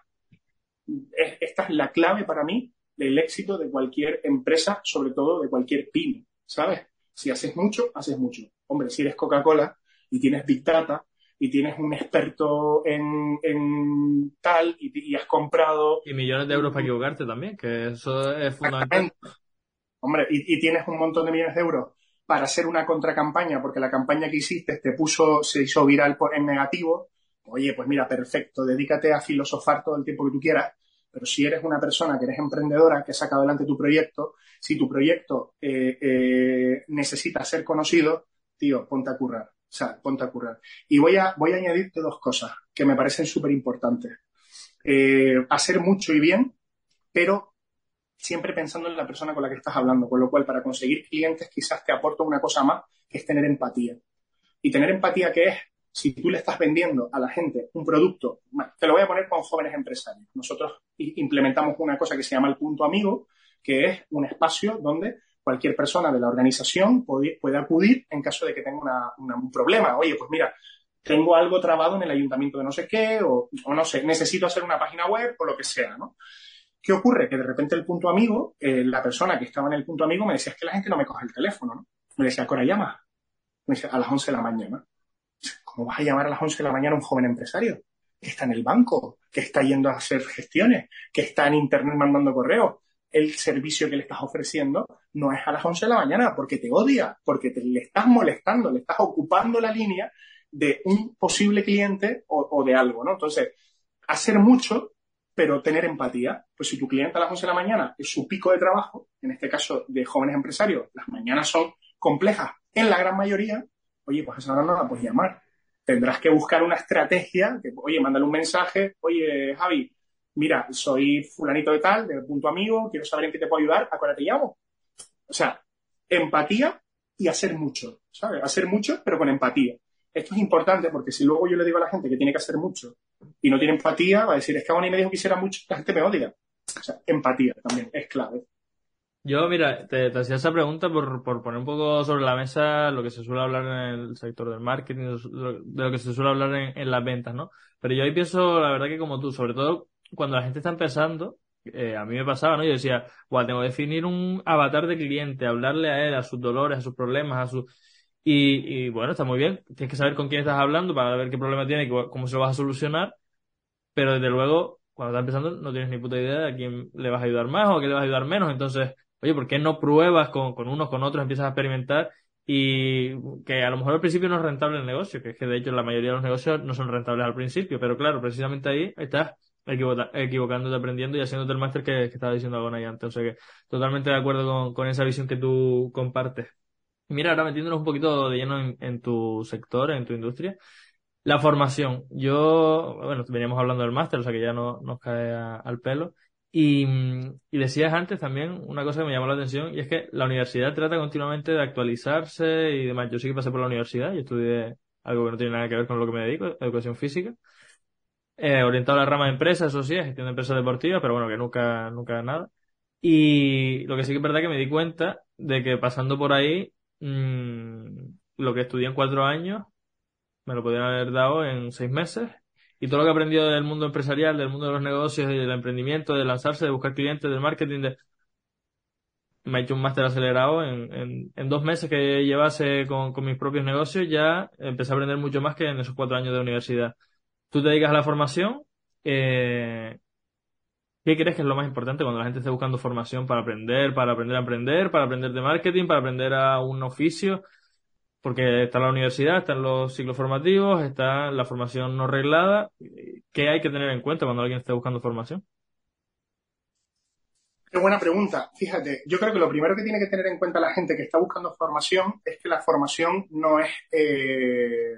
Esta es la clave para mí del éxito de cualquier empresa, sobre todo de cualquier pyme. ¿Sabes? Si haces mucho, haces mucho. Hombre, si eres Coca-Cola y tienes Big Data, y tienes un experto en, en tal y, has comprado... Y millones de euros para equivocarte también, que eso es fundamental. Hombre, y, y, tienes un montón de millones de euros para hacer una contracampaña, porque la campaña que hiciste te puso, se hizo viral por, en negativo. Oye, pues mira, perfecto, dedícate a filosofar todo el tiempo que tú quieras, pero si eres una persona que eres emprendedora, que ha sacado adelante tu proyecto, si tu proyecto eh, eh, necesita ser conocido, tío, ponte a currar. O sea, ponte a currar. Y voy a, voy a añadirte dos cosas que me parecen súper importantes. Eh, hacer mucho y bien, pero siempre pensando en la persona con la que estás hablando, con lo cual para conseguir clientes quizás te aporto una cosa más, que es tener empatía. Y tener empatía que es, si tú le estás vendiendo a la gente un producto, te lo voy a poner con jóvenes empresarios. Nosotros implementamos una cosa que se llama el punto amigo, que es un espacio donde cualquier persona de la organización puede, acudir en caso de que tenga un problema. Oye, pues mira, tengo algo trabado en el ayuntamiento de no sé qué, o, no sé, necesito hacer una página web o lo que sea, ¿no? ¿Qué ocurre? Que de repente el punto amigo, eh, la persona que estaba en el punto amigo me decía, es que la gente no me coge el teléfono, ¿no? Me decía, ¿a llama? Me decía, a las 11 de la mañana. ¿Cómo vas a llamar a las 11 de la mañana a un joven empresario? Que está en el banco, que está yendo a hacer gestiones, que está en internet mandando correos. El servicio que le estás ofreciendo no es a las 11 de la mañana porque te odia, porque te, le estás molestando, le estás ocupando la línea de un posible cliente o, de algo, ¿no? Entonces, hacer mucho, pero tener empatía. Pues si tu cliente a las 11 de la mañana es su pico de trabajo, en este caso de jóvenes empresarios, las mañanas son complejas en la gran mayoría, oye, pues a esa hora no la puedes llamar. Tendrás que buscar una estrategia, que, oye, mándale un mensaje, oye, Javi, mira, soy fulanito de tal, del punto amigo, quiero saber en qué te puedo ayudar, ¿a cuál te llamo? O sea, empatía y hacer mucho, ¿sabes? Hacer mucho, pero con empatía. Esto es importante porque si luego yo le digo a la gente que tiene que hacer mucho y no tiene empatía, va a decir, es que a y me dijo que hiciera mucho, la gente me odia. O sea, empatía también es clave. Yo, mira, te, hacía esa pregunta por, por, poner un poco sobre la mesa lo que se suele hablar en el sector del marketing, de lo que se suele hablar en, en las ventas, ¿no? Pero yo ahí pienso, la verdad que como tú, sobre todo cuando la gente está empezando, eh, a mí me pasaba, ¿no? Yo decía, bueno, tengo que definir un avatar de cliente, hablarle a él, a sus dolores, a sus problemas, a sus... Y, y bueno, está muy bien, tienes que saber con quién estás hablando para ver qué problema tiene y cómo se lo vas a solucionar, pero desde luego, cuando estás empezando, no tienes ni puta idea de a quién le vas a ayudar más o a quién le vas a ayudar menos, entonces, oye, ¿por qué no pruebas con, con unos, con otros, empiezas a experimentar y que a lo mejor al principio no es rentable el negocio, que es que de hecho la mayoría de los negocios no son rentables al principio, pero claro, precisamente ahí estás equivocándote, aprendiendo y haciéndote el máster que, estaba diciendo Agona antes. O sea que totalmente de acuerdo con, con esa visión que tú compartes. Mira, ahora metiéndonos un poquito de lleno en, tu sector, en tu industria. La formación. Yo, bueno, veníamos hablando del máster, o sea que ya no nos cae al pelo. Y, y, decías antes también una cosa que me llamó la atención y es que la universidad trata continuamente de actualizarse y demás. Yo sí que pasé por la universidad y estudié algo que no tiene nada que ver con lo que me dedico, educación física eh, orientado a la rama de empresas, eso sí, gestión de empresas deportivas, pero bueno, que nunca, nunca nada. Y lo que sí que es verdad que me di cuenta de que pasando por ahí, mmm, lo que estudié en cuatro años, me lo podrían haber dado en seis meses. Y todo lo que he aprendido del mundo empresarial, del mundo de los negocios, del emprendimiento, de lanzarse, de buscar clientes, del marketing, de... me he hecho un máster acelerado en, dos meses que llevase con, con mis propios negocios, ya empecé a aprender mucho más que en esos cuatro años de universidad tú te dedicas a la formación, eh, ¿qué crees que es lo más importante cuando la gente esté buscando formación para aprender, para aprender a aprender, para aprender de marketing, para aprender a un oficio? Porque está la universidad, están los ciclos formativos, está la formación no reglada. ¿Qué hay que tener en cuenta cuando alguien esté buscando formación? Qué buena pregunta. Fíjate, yo creo que lo primero que tiene que tener en cuenta la gente que está buscando formación es que la formación no es eh,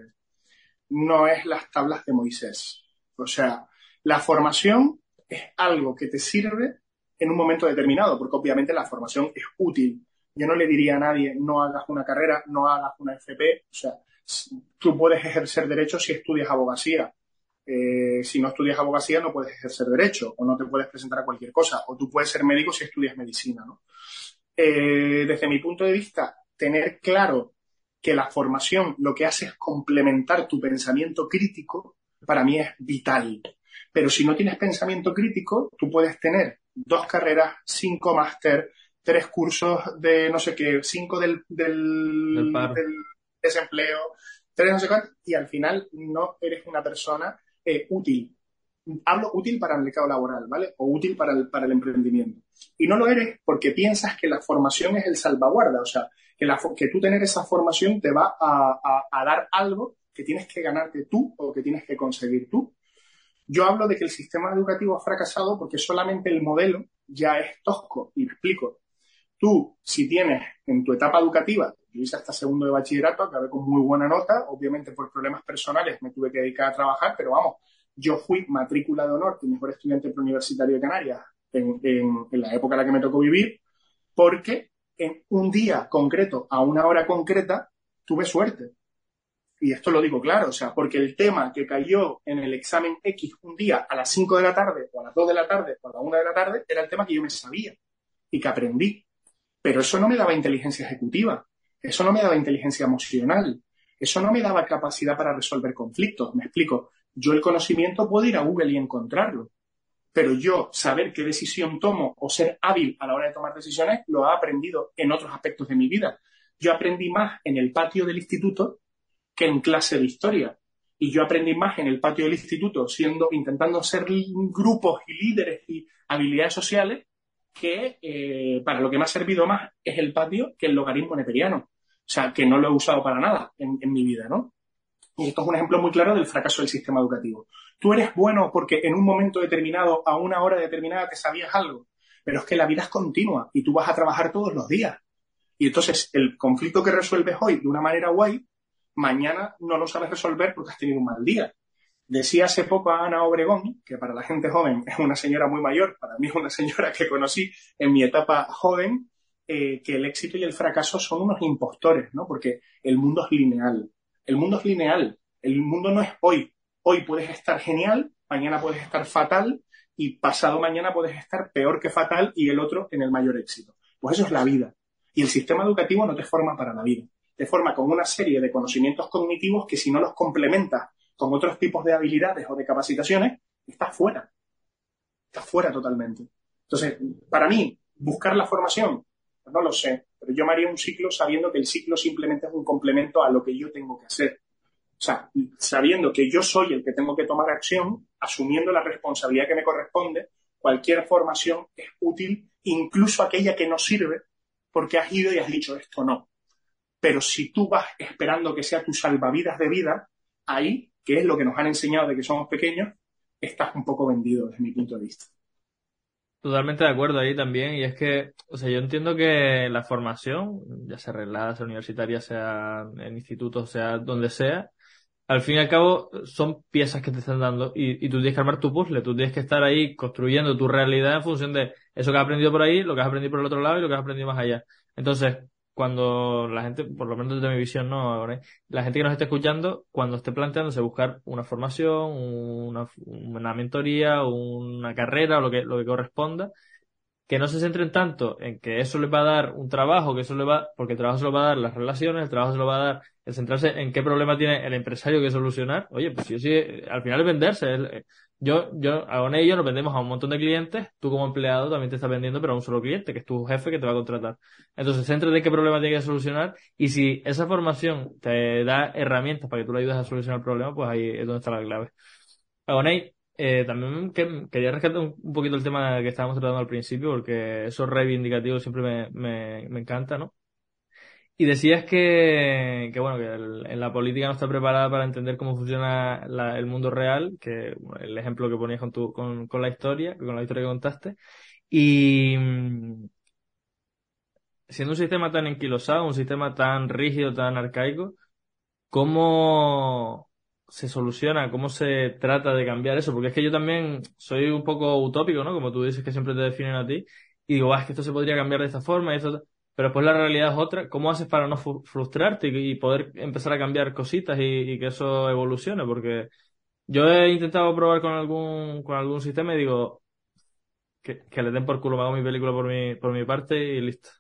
no es las tablas de Moisés. O sea, la formación es algo que te sirve en un momento determinado, porque obviamente la formación es útil. Yo no le diría a nadie, no hagas una carrera, no hagas una FP. O sea, tú puedes ejercer derecho si estudias abogacía. Eh, si no estudias abogacía no puedes ejercer derecho o no te puedes presentar a cualquier cosa. O tú puedes ser médico si estudias medicina. ¿no? Eh, desde mi punto de vista, tener claro que la formación lo que hace es complementar tu pensamiento crítico, para mí es vital. Pero si no tienes pensamiento crítico, tú puedes tener dos carreras, cinco máster, tres cursos de no sé qué, cinco del, del, desempleo, tres no sé cuánto, y al final no eres una persona eh, útil. Hablo útil para el mercado laboral, ¿vale? O útil para el, para el emprendimiento. Y no lo eres porque piensas que la formación es el salvaguarda. O sea, que, la, que tú tener esa formación te va a, dar algo que tienes que ganarte tú o que tienes que conseguir tú. Yo hablo de que el sistema educativo ha fracasado porque solamente el modelo ya es tosco. Y me explico. Tú, si tienes en tu etapa educativa, yo hice hasta segundo de bachillerato, acabé con muy buena nota, obviamente por problemas personales me tuve que dedicar a trabajar, pero vamos, yo fui matrícula de honor y mejor estudiante preuniversitario de Canarias en, en la época en la que me tocó vivir, porque en un día concreto, a una hora concreta, tuve suerte. Y esto lo digo claro, o sea, porque el tema que cayó en el examen X un día a las 5 de la tarde, o a las 2 de la tarde, o a la 1 de la tarde, era el tema que yo me sabía y que aprendí. Pero eso no me daba inteligencia ejecutiva, eso no me daba inteligencia emocional, eso no me daba capacidad para resolver conflictos. Me explico. Yo el conocimiento puedo ir a Google y encontrarlo. Pero yo saber qué decisión tomo o ser hábil a la hora de tomar decisiones lo he aprendido en otros aspectos de mi vida. Yo aprendí más en el patio del instituto que en clase de historia. Y yo aprendí más en el patio del instituto, siendo, intentando ser grupos y líderes y habilidades sociales, que eh, para lo que me ha servido más es el patio que el logaritmo neperiano. O sea, que no lo he usado para nada en, en mi vida, ¿no? Y esto es un ejemplo muy claro del fracaso del sistema educativo. Tú eres bueno porque en un momento determinado, a una hora determinada, te sabías algo, pero es que la vida es continua y tú vas a trabajar todos los días. Y entonces el conflicto que resuelves hoy de una manera guay, mañana no lo sabes resolver porque has tenido un mal día. Decía hace poco a Ana Obregón, que para la gente joven es una señora muy mayor, para mí es una señora que conocí en mi etapa joven, eh, que el éxito y el fracaso son unos impostores, ¿no? Porque el mundo es lineal. El mundo es lineal. El mundo no es hoy. Hoy puedes estar genial, mañana puedes estar fatal y pasado mañana puedes estar peor que fatal y el otro en el mayor éxito. Pues eso es la vida. Y el sistema educativo no te forma para la vida. Te forma con una serie de conocimientos cognitivos que si no los complementas con otros tipos de habilidades o de capacitaciones, estás fuera. Estás fuera totalmente. Entonces, para mí, buscar la formación, no lo sé, pero yo me haría un ciclo sabiendo que el ciclo simplemente es un complemento a lo que yo tengo que hacer. O sea, sabiendo que yo soy el que tengo que tomar acción, asumiendo la responsabilidad que me corresponde, cualquier formación es útil, incluso aquella que no sirve, porque has ido y has dicho esto no. Pero si tú vas esperando que sea tu salvavidas de vida, ahí, que es lo que nos han enseñado de que somos pequeños, estás un poco vendido desde mi punto de vista. Totalmente de acuerdo ahí también, y es que, o sea, yo entiendo que la formación, ya sea reglada, sea universitaria, sea en institutos, sea donde sea, al fin y al cabo son piezas que te están dando y, y, tú tienes que armar tu puzzle, tú tienes que estar ahí construyendo tu realidad en función de eso que has aprendido por ahí, lo que has aprendido por el otro lado y lo que has aprendido más allá. Entonces, cuando la gente, por lo menos desde mi visión, no, la gente que nos esté escuchando, cuando esté planteándose buscar una formación, una, una mentoría, una carrera o lo que, lo que corresponda, que no se centren tanto en que eso les va a dar un trabajo, que eso le va, porque el trabajo se lo va a dar las relaciones, el trabajo se lo va a dar el centrarse en qué problema tiene el empresario que solucionar. Oye, pues yo sí, al final es venderse. Yo, yo, con ellos nos vendemos a un montón de clientes, tú como empleado también te estás vendiendo, pero a un solo cliente, que es tu jefe que te va a contratar. Entonces, céntrate en qué problema tiene que solucionar y si esa formación te da herramientas para que tú le ayudes a solucionar el problema, pues ahí es donde está la clave. Agoney, eh, también quería rescatar un, poquito el tema que estábamos tratando al principio, porque eso reivindicativo siempre me, me, me encanta, ¿no? Y decías que, que bueno, que en la política no está preparada para entender cómo funciona el mundo real, que el ejemplo que ponías con, tu, con, con la historia, con la historia que contaste. Y mm, siendo un sistema tan enquilosado, un sistema tan rígido, tan arcaico, ¿cómo, se soluciona? ¿Cómo se trata de cambiar eso? Porque es que yo también soy un poco utópico, ¿no? Como tú dices que siempre te definen a ti. Y digo, ah, es que esto se podría cambiar de esta forma y esto... Pero después la realidad es otra. ¿Cómo haces para no frustrarte y, poder empezar a cambiar cositas y, que eso evolucione? Porque yo he intentado probar con algún, con algún sistema y digo, que, que le den por culo, me hago mi película por mi, por mi parte y listo.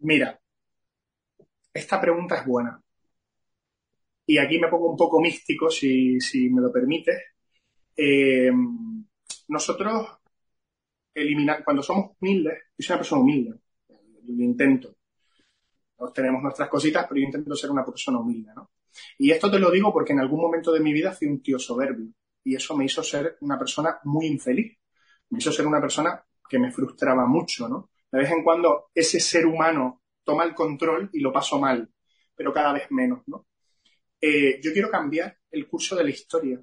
Mira, esta pregunta es buena y aquí me pongo un poco místico, si, si me lo permites. Eh, nosotros eliminar, cuando somos humildes, yo soy una persona humilde, yo intento. Nos tenemos nuestras cositas, pero yo intento ser una persona humilde, ¿no? Y esto te lo digo porque en algún momento de mi vida fui un tío soberbio y eso me hizo ser una persona muy infeliz. Me hizo ser una persona que me frustraba mucho, ¿no? De vez en cuando ese ser humano toma el control y lo paso mal, pero cada vez menos, ¿no? Eh, yo quiero cambiar el curso de la historia,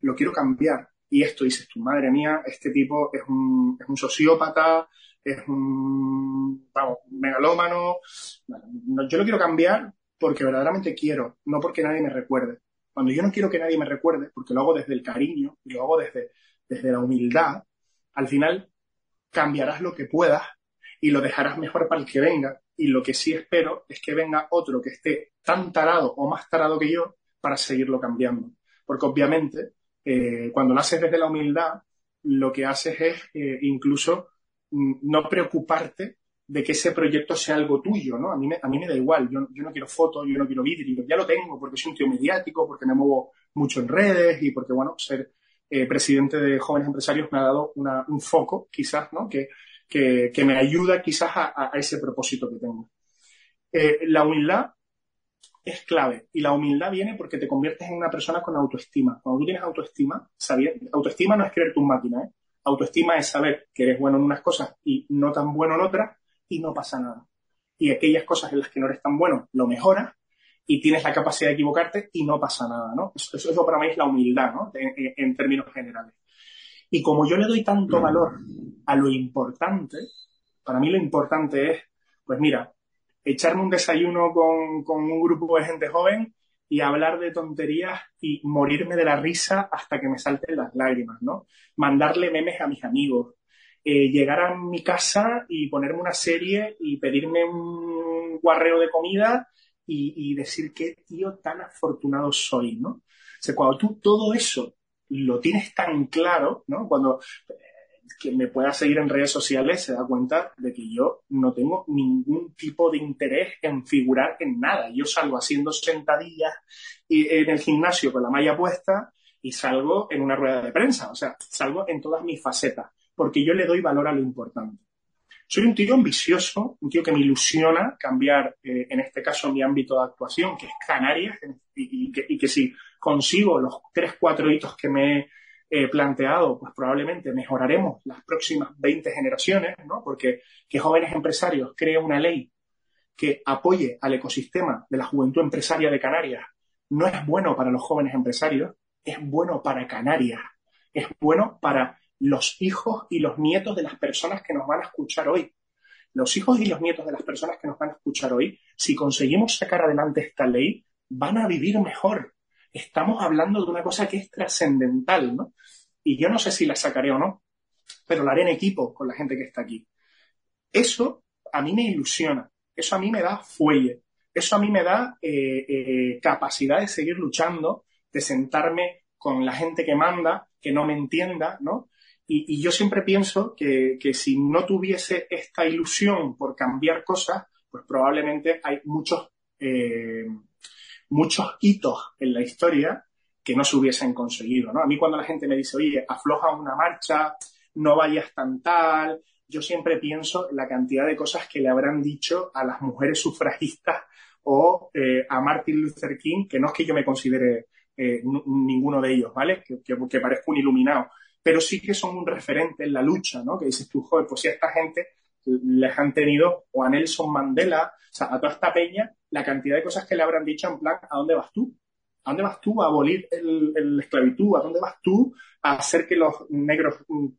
lo quiero cambiar. Y esto dices tu madre mía, este tipo es un, es un sociópata, es un, vamos, megalómano. yo lo quiero cambiar porque verdaderamente quiero, no porque nadie me recuerde. Cuando yo no quiero que nadie me recuerde, porque lo hago desde el cariño y lo hago desde, desde la humildad, al final cambiarás lo que puedas y lo dejarás mejor para el que venga. Y lo que sí espero es que venga otro que esté tan tarado o más tarado que yo para seguirlo cambiando. Porque obviamente, eh, cuando lo haces desde la humildad, lo que haces es eh, incluso no preocuparte de que ese proyecto sea algo tuyo, ¿no? A mí me, da igual, yo, no quiero fotos, yo no quiero vídeos, ya lo tengo porque soy un tío mediático, porque me muevo mucho en redes y porque, bueno, ser eh, presidente de jóvenes empresarios me ha dado un foco, quizás, ¿no? Que, que, me ayuda quizás a, ese propósito que tengo. Eh, la humildad es clave y la humildad viene porque te conviertes en una persona con autoestima. Cuando tú tienes autoestima, saber, autoestima no es creer tu máquina, ¿eh? Autoestima es saber que eres bueno en unas cosas y no tan bueno en otras y no pasa nada. Y aquellas cosas en las que no eres tan bueno, lo mejoras y tienes la capacidad de equivocarte y no pasa nada, ¿no? Eso, eso para mí es la humildad, ¿no? En, en, términos generales. Y como yo le doy tanto valor a lo importante, para mí lo importante es, pues mira, echarme un desayuno con, con un grupo de gente joven y hablar de tonterías y morirme de la risa hasta que me salten las lágrimas, ¿no? Mandarle memes a mis amigos, eh, llegar a mi casa y ponerme una serie y pedirme un guarreo de comida y, decir qué tío tan afortunado soy, ¿no? O sea, cuando tú todo eso lo tienes tan claro, ¿no? Cuando quien me pueda seguir en redes sociales se da cuenta de que yo no tengo ningún tipo de interés en figurar en nada. Yo salgo haciendo sentadillas en el gimnasio con la malla puesta y salgo en una rueda de prensa. O sea, salgo en todas mis facetas porque yo le doy valor a lo importante. Soy un tío ambicioso, un tío que me ilusiona cambiar, eh, en este caso, mi ámbito de actuación, que es Canarias, y, que, y, que, si consigo los tres, cuatro hitos que me he planteado, pues probablemente mejoraremos las próximas 20 generaciones, ¿no? Porque que jóvenes empresarios creen una ley que apoye al ecosistema de la juventud empresaria de Canarias no es bueno para los jóvenes empresarios, es bueno para Canarias, es bueno para los hijos y los nietos de las personas que nos van a escuchar hoy. Los hijos y los nietos de las personas que nos van a escuchar hoy, si conseguimos sacar adelante esta ley, van a vivir mejor. Estamos hablando de una cosa que es trascendental, ¿no? Y yo no sé si la sacaré o no, pero la haré en equipo con la gente que está aquí. Eso a mí me ilusiona, eso a mí me da fuelle, eso a mí me da eh, eh, capacidad de seguir luchando, de sentarme con la gente que manda, que no me entienda, ¿no? Y, yo siempre pienso que, si no tuviese esta ilusión por cambiar cosas, pues probablemente hay muchos, eh, muchos hitos en la historia que no se hubiesen conseguido, ¿no? A mí cuando la gente me dice, oye, afloja una marcha, no vayas tan tal, yo siempre pienso en la cantidad de cosas que le habrán dicho a las mujeres sufragistas o eh, a Martin Luther King, que no es que yo me considere eh, ninguno de ellos, ¿vale? Que, que, parezco un iluminado, pero sí que son un referente en la lucha, ¿no? Que dices tú, joder, pues si esta gente les han tenido, o a Nelson Mandela, o sea, a toda esta peña, la cantidad de cosas que le habrán dicho en plan, ¿a dónde vas tú? ¿A dónde vas tú a abolir la esclavitud? ¿A dónde vas tú a hacer que los negros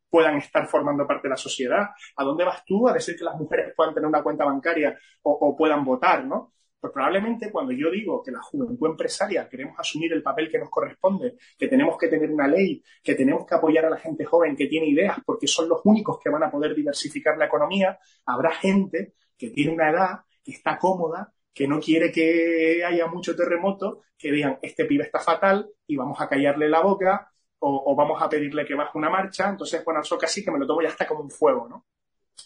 puedan estar formando parte de la sociedad? ¿A dónde vas tú a decir que las mujeres puedan tener una cuenta bancaria o, o puedan votar, ¿no? Pues probablemente cuando yo digo que la juventud empresaria queremos asumir el papel que nos corresponde, que tenemos que tener una ley, que tenemos que apoyar a la gente joven que tiene ideas porque son los únicos que van a poder diversificar la economía, habrá gente que tiene una edad, que está cómoda, que no quiere que haya mucho terremoto, que digan, este pibe está fatal y vamos a callarle la boca o, vamos a pedirle que baje una marcha. Entonces, bueno, eso casi que me lo tomo ya hasta como un fuego, ¿no?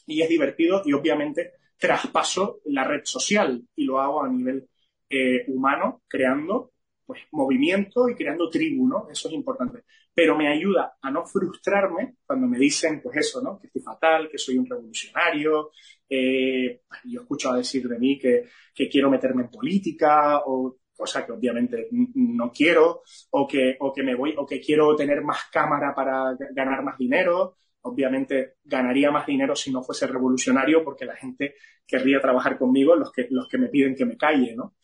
Y es divertido y obviamente traspaso la red social y lo hago a nivel eh, humano, creando pues movimiento y creando tribu, ¿no? Eso es importante. Pero me ayuda a no frustrarme cuando me dicen, pues eso, ¿no? Que estoy fatal, que soy un revolucionario. Eh, yo escucho a decir de mí que, que quiero meterme en política o cosa que obviamente no quiero, o que, o que me voy, o que quiero tener más cámara para ganar más dinero, obviamente ganaría más dinero si no fuese revolucionario porque la gente querría trabajar conmigo, los que, los que me piden que me calle, ¿no?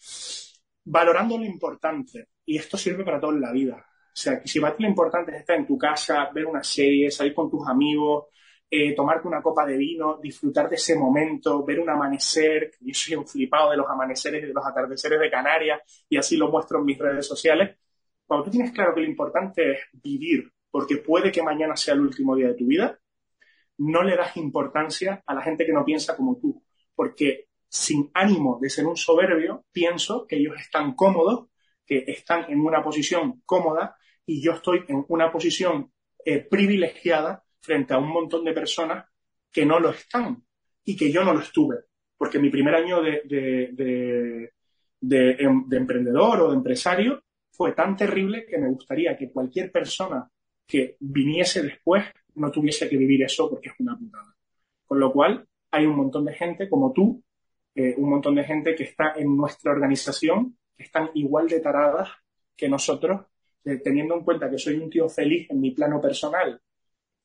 Valorando lo importante, y esto sirve para todo en la vida. O sea, que si para lo importante es estar en tu casa, ver una serie, salir con tus amigos, eh, tomarte una copa de vino, disfrutar de ese momento, ver un amanecer, yo soy un flipado de los amaneceres y de los atardeceres de Canarias, y así lo muestro en mis redes sociales. Cuando tú tienes claro que lo importante es vivir porque puede que mañana sea el último día de tu vida, no le das importancia a la gente que no piensa como tú, porque sin ánimo de ser un soberbio, pienso que ellos están cómodos, que están en una posición cómoda y yo estoy en una posición eh, privilegiada frente a un montón de personas que no lo están. y que yo no lo estuve. Porque mi primer año de, de, de, em, de emprendedor o de empresario fue tan terrible que me gustaría que cualquier persona que viniese después no tuviese que vivir eso porque es una putada. Con lo cual, hay un montón de gente como tú, eh, un montón de gente que está en nuestra organización, que están igual de taradas que nosotros, eh, teniendo en cuenta que soy un tío feliz en mi plano personal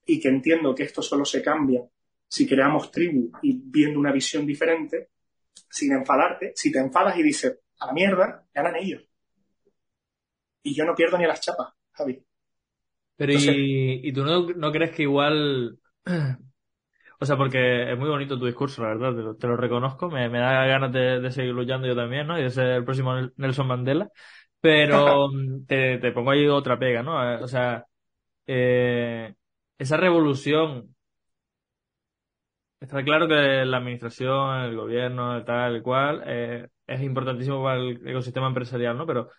y que entiendo que esto solo se cambia si creamos tribu y viendo una visión diferente, sin enfadarte, si te enfadas y dices, a la mierda, ganan ellos. Y yo no pierdo ni a las chapas, Javi. Pero y, tú no, no, crees que igual... <clears throat> O sea, porque es muy bonito tu discurso, la verdad, te lo, reconozco, me, me, da ganas de, seguir luchando yo también, ¿no? Y de ser el próximo Nelson Mandela. Pero te, te pongo ahí otra pega, ¿no? Eh, o sea, eh, esa revolución Está claro que la administración, el gobierno, tal y cual, eh, es importantísimo para el ecosistema empresarial, ¿no? Pero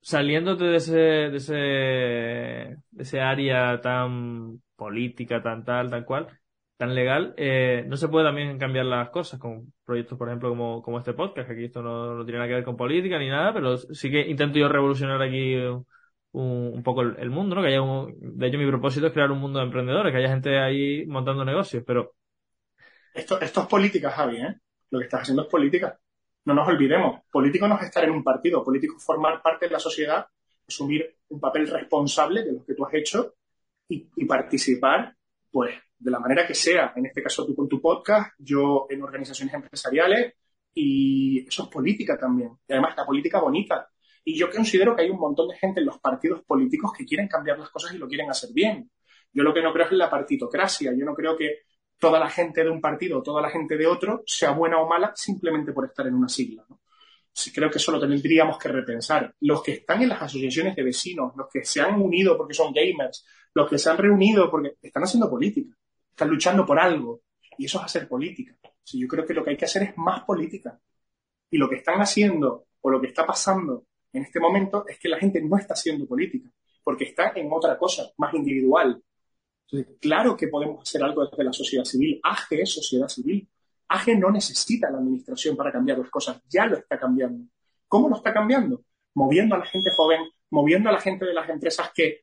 saliéndote de ese, de ese, de ese área tan política, tan tal, tal cual, tan legal, eh, no se puede también cambiar las cosas con proyectos, por ejemplo, como, como este podcast, que aquí esto no, no tiene nada que ver con política ni nada, pero sí que intento yo revolucionar aquí un, poco el, mundo, ¿no? Que haya de hecho mi propósito es crear un mundo de emprendedores, que haya gente ahí montando negocios, pero... Esto, esto es política, Javi, ¿eh? Lo que estás haciendo es política. No nos olvidemos, político no es estar en un partido, político es formar parte de la sociedad, asumir un papel responsable de lo que tú has hecho y, participar, pues, de la manera que sea. En este caso tú con tu podcast, yo en organizaciones empresariales y eso es política también. Y además la política bonita, y yo considero que hay un montón de gente en los partidos políticos que quieren cambiar las cosas y lo quieren hacer bien. Yo lo que no creo es la partitocracia. Yo no creo que toda la gente de un partido o toda la gente de otro sea buena o mala simplemente por estar en una sigla. ¿no? creo que eso lo tendríamos que repensar. Los que están en las asociaciones de vecinos, los que se han unido porque son gamers, los que se han reunido porque están haciendo política, están luchando por algo. Y eso es hacer política. yo creo que lo que hay que hacer es más política. Y lo que están haciendo o lo que está pasando en este momento es que la gente no está haciendo política, porque está en otra cosa, más individual. Entonces, claro que podemos hacer algo desde la sociedad civil. AGE es sociedad civil. AGE no necesita la administración para cambiar las cosas, ya lo está cambiando. ¿Cómo lo está cambiando? Moviendo a la gente joven, moviendo a la gente de las empresas que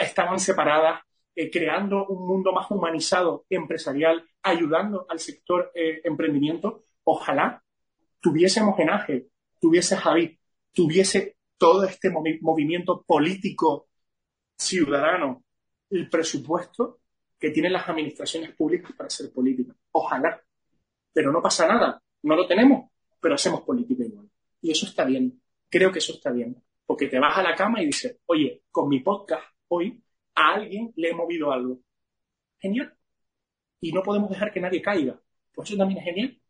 estaban separadas, eh, creando un mundo más humanizado, empresarial, ayudando al sector eh, emprendimiento. Ojalá tuviésemos en AGE, tuviese Javi, tuviese todo este movimiento político ciudadano el presupuesto que tienen las administraciones públicas para hacer política. Ojalá. Pero no pasa nada. No lo tenemos, pero hacemos política igual. Y eso está bien. Creo que eso está bien. Porque te vas a la cama y dices, oye, con mi podcast hoy a alguien le he movido algo. Genial. Y no podemos dejar que nadie caiga. Pues eso también es genial.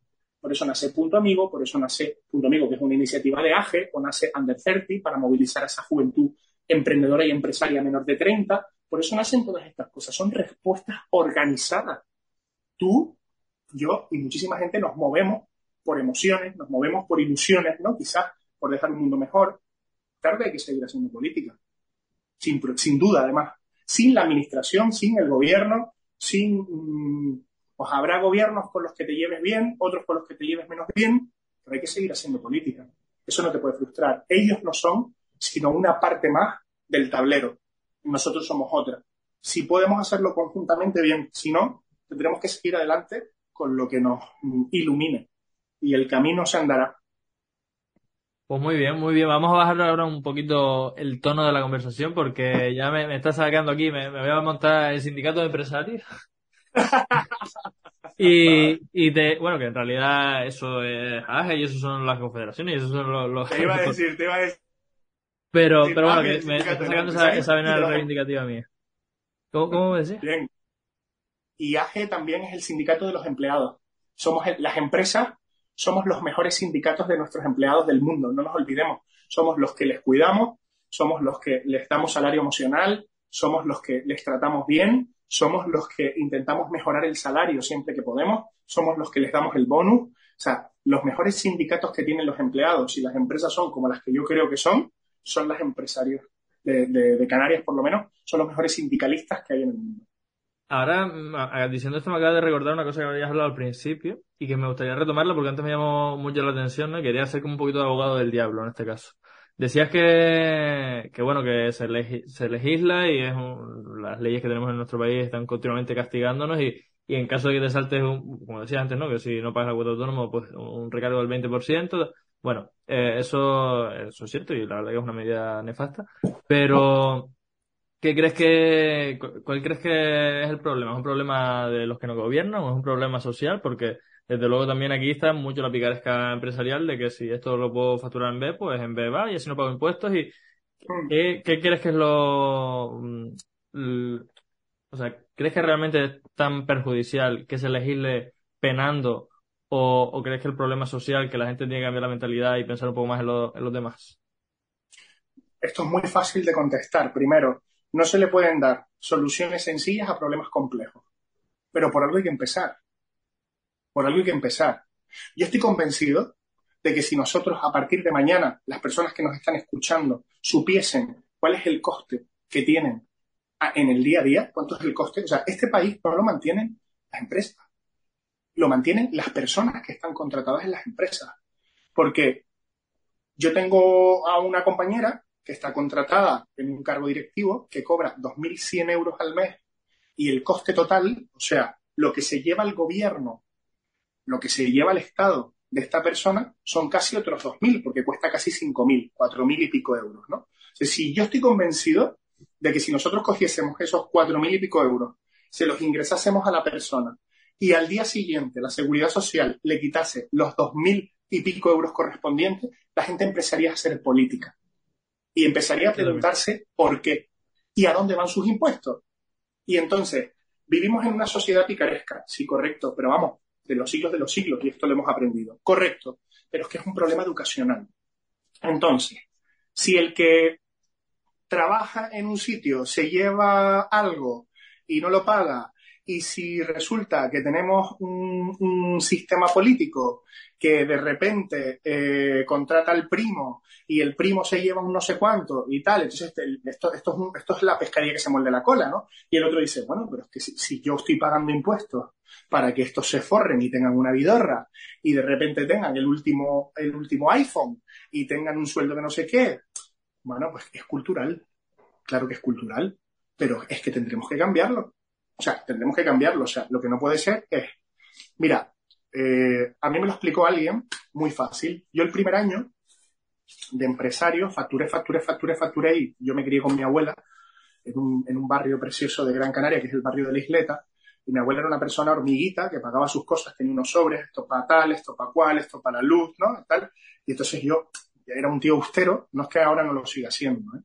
Por eso nace Punto Amigo, por eso nace Punto Amigo, que es una iniciativa de AGE, o nace Under 30 para movilizar a esa juventud emprendedora y empresaria menor de 30. Por eso nacen todas estas cosas. Son respuestas organizadas. Tú, yo y muchísima gente nos movemos por emociones, nos movemos por ilusiones, ¿no? Quizás por dejar un mundo mejor. Tarde hay que seguir haciendo política. Sin, sin duda, además. Sin la administración, sin el gobierno, sin mm, pues habrá gobiernos con los que te lleves bien, otros con los que te lleves menos bien, pero hay que seguir haciendo política. Eso no te puede frustrar. Ellos no son sino una parte más del tablero. Nosotros somos otra. Si podemos hacerlo conjuntamente, bien. Si no, tendremos que seguir adelante con lo que nos ilumine. Y el camino se andará. Pues muy bien, muy bien. Vamos a bajar ahora un poquito el tono de la conversación porque ya me, está sacando aquí, me, me voy a montar el sindicato de empresarios. <laughs> y, y te, bueno, que en realidad eso es AGE y eso son las confederaciones y eso son los... Te iba a <laughs> decir, te iba a decir. Pero, pero bueno, que me está sacando esa, esa vena reivindicativa mía. ¿Cómo, cómo me? Bien. Y AGE también es el sindicato de los empleados. Somos las empresas, somos los mejores sindicatos de nuestros empleados del mundo, no nos olvidemos. Somos los que les cuidamos, somos los que les damos salario emocional, somos los que les tratamos bien, somos los que intentamos mejorar el salario siempre que podemos, somos los que les damos el bonus. O sea, los mejores sindicatos que tienen los empleados y las empresas son como las que yo creo que son, son las empresarios de, Canarias, por lo menos, son los mejores sindicalistas que hay en el mundo. Ahora, mm, diciendo esto, me acaba de recordar una cosa que habías hablado al principio y que me gustaría retomarla porque antes me llamó mucho la atención, ¿no? Quería ser como un poquito de abogado del diablo en este caso. Decías que, que bueno, que se, se legisla y es las leyes que tenemos en nuestro país están continuamente castigándonos y, y en caso de que te saltes, un, como decías antes, ¿no? Que si no pagas la cuota autónoma, pues un recargo del 20%. Bueno, eh, eso, eso es cierto y la verdad que es una medida nefasta. Pero, ¿qué crees que, cuál crees que es el problema? ¿Es un problema de los que no gobiernan o es un problema social? Porque desde luego también aquí está mucho la picaresca empresarial de que si esto lo puedo facturar en B, pues en B va y así no pago impuestos. ¿Y qué, qué crees que es lo... Mm, o sea, ¿crees que realmente es tan perjudicial que se legisle penando o, crees que el problema social, que la gente tiene que cambiar la mentalidad y pensar un poco más en, en los demás? Esto es muy fácil de contestar. Primero, no se le pueden dar soluciones sencillas a problemas complejos, pero por algo hay que empezar por algo hay que empezar. Yo estoy convencido de que si nosotros a partir de mañana, las personas que nos están escuchando, supiesen cuál es el coste que tienen en el día a día, cuánto es el coste, o sea, este país no lo mantienen las empresas, lo mantienen las personas que están contratadas en las empresas. Porque yo tengo a una compañera que está contratada en un cargo directivo que cobra 2.100 euros al mes y el coste total, o sea, lo que se lleva el gobierno lo que se lleva el Estado de esta persona son casi otros 2.000, porque cuesta casi 5.000, 4.000 y pico euros, ¿no? si yo estoy convencido de que si nosotros cogiésemos esos 4.000 y pico euros, se los ingresásemos a la persona y al día siguiente la seguridad social le quitase los 2.000 y pico euros correspondientes, la gente empezaría a hacer política y empezaría a preguntarse por qué y a dónde van sus impuestos. Y entonces, vivimos en una sociedad picaresca, sí, correcto, pero vamos, de los siglos de los siglos, y esto lo hemos aprendido. Correcto, pero es que es un problema educacional. Entonces, si el que trabaja en un sitio se lleva algo y no lo paga, y si resulta que tenemos un, sistema político que de repente eh, contrata al primo y el primo se lleva un no sé cuánto y tal, entonces este, esto, esto, es esto es la pescaría que se muerde la cola, ¿no? Y el otro dice, bueno, pero es que si yo estoy pagando impuestos para que estos se forren y tengan una vidorra y de repente tengan el último, el último iPhone y tengan un sueldo de no sé qué. Bueno, pues es cultural. Claro que es cultural, pero es que tendremos que cambiarlo. O sea, tendremos que cambiarlo. O sea, lo que no puede ser es, mira, eh, a mí me lo explicó alguien muy fácil. Yo el primer año de empresario facturé, facturé, facturé, facturé y yo me crié con mi abuela en un, en un barrio precioso de Gran Canaria, que es el barrio de la Isleta, y mi abuela era una persona hormiguita que pagaba sus cosas, tenía unos sobres, esto para tal, esto para cual, esto para la luz, ¿no? Tal. Y entonces yo era un tío austero, no es que ahora no lo siga siendo, ¿eh?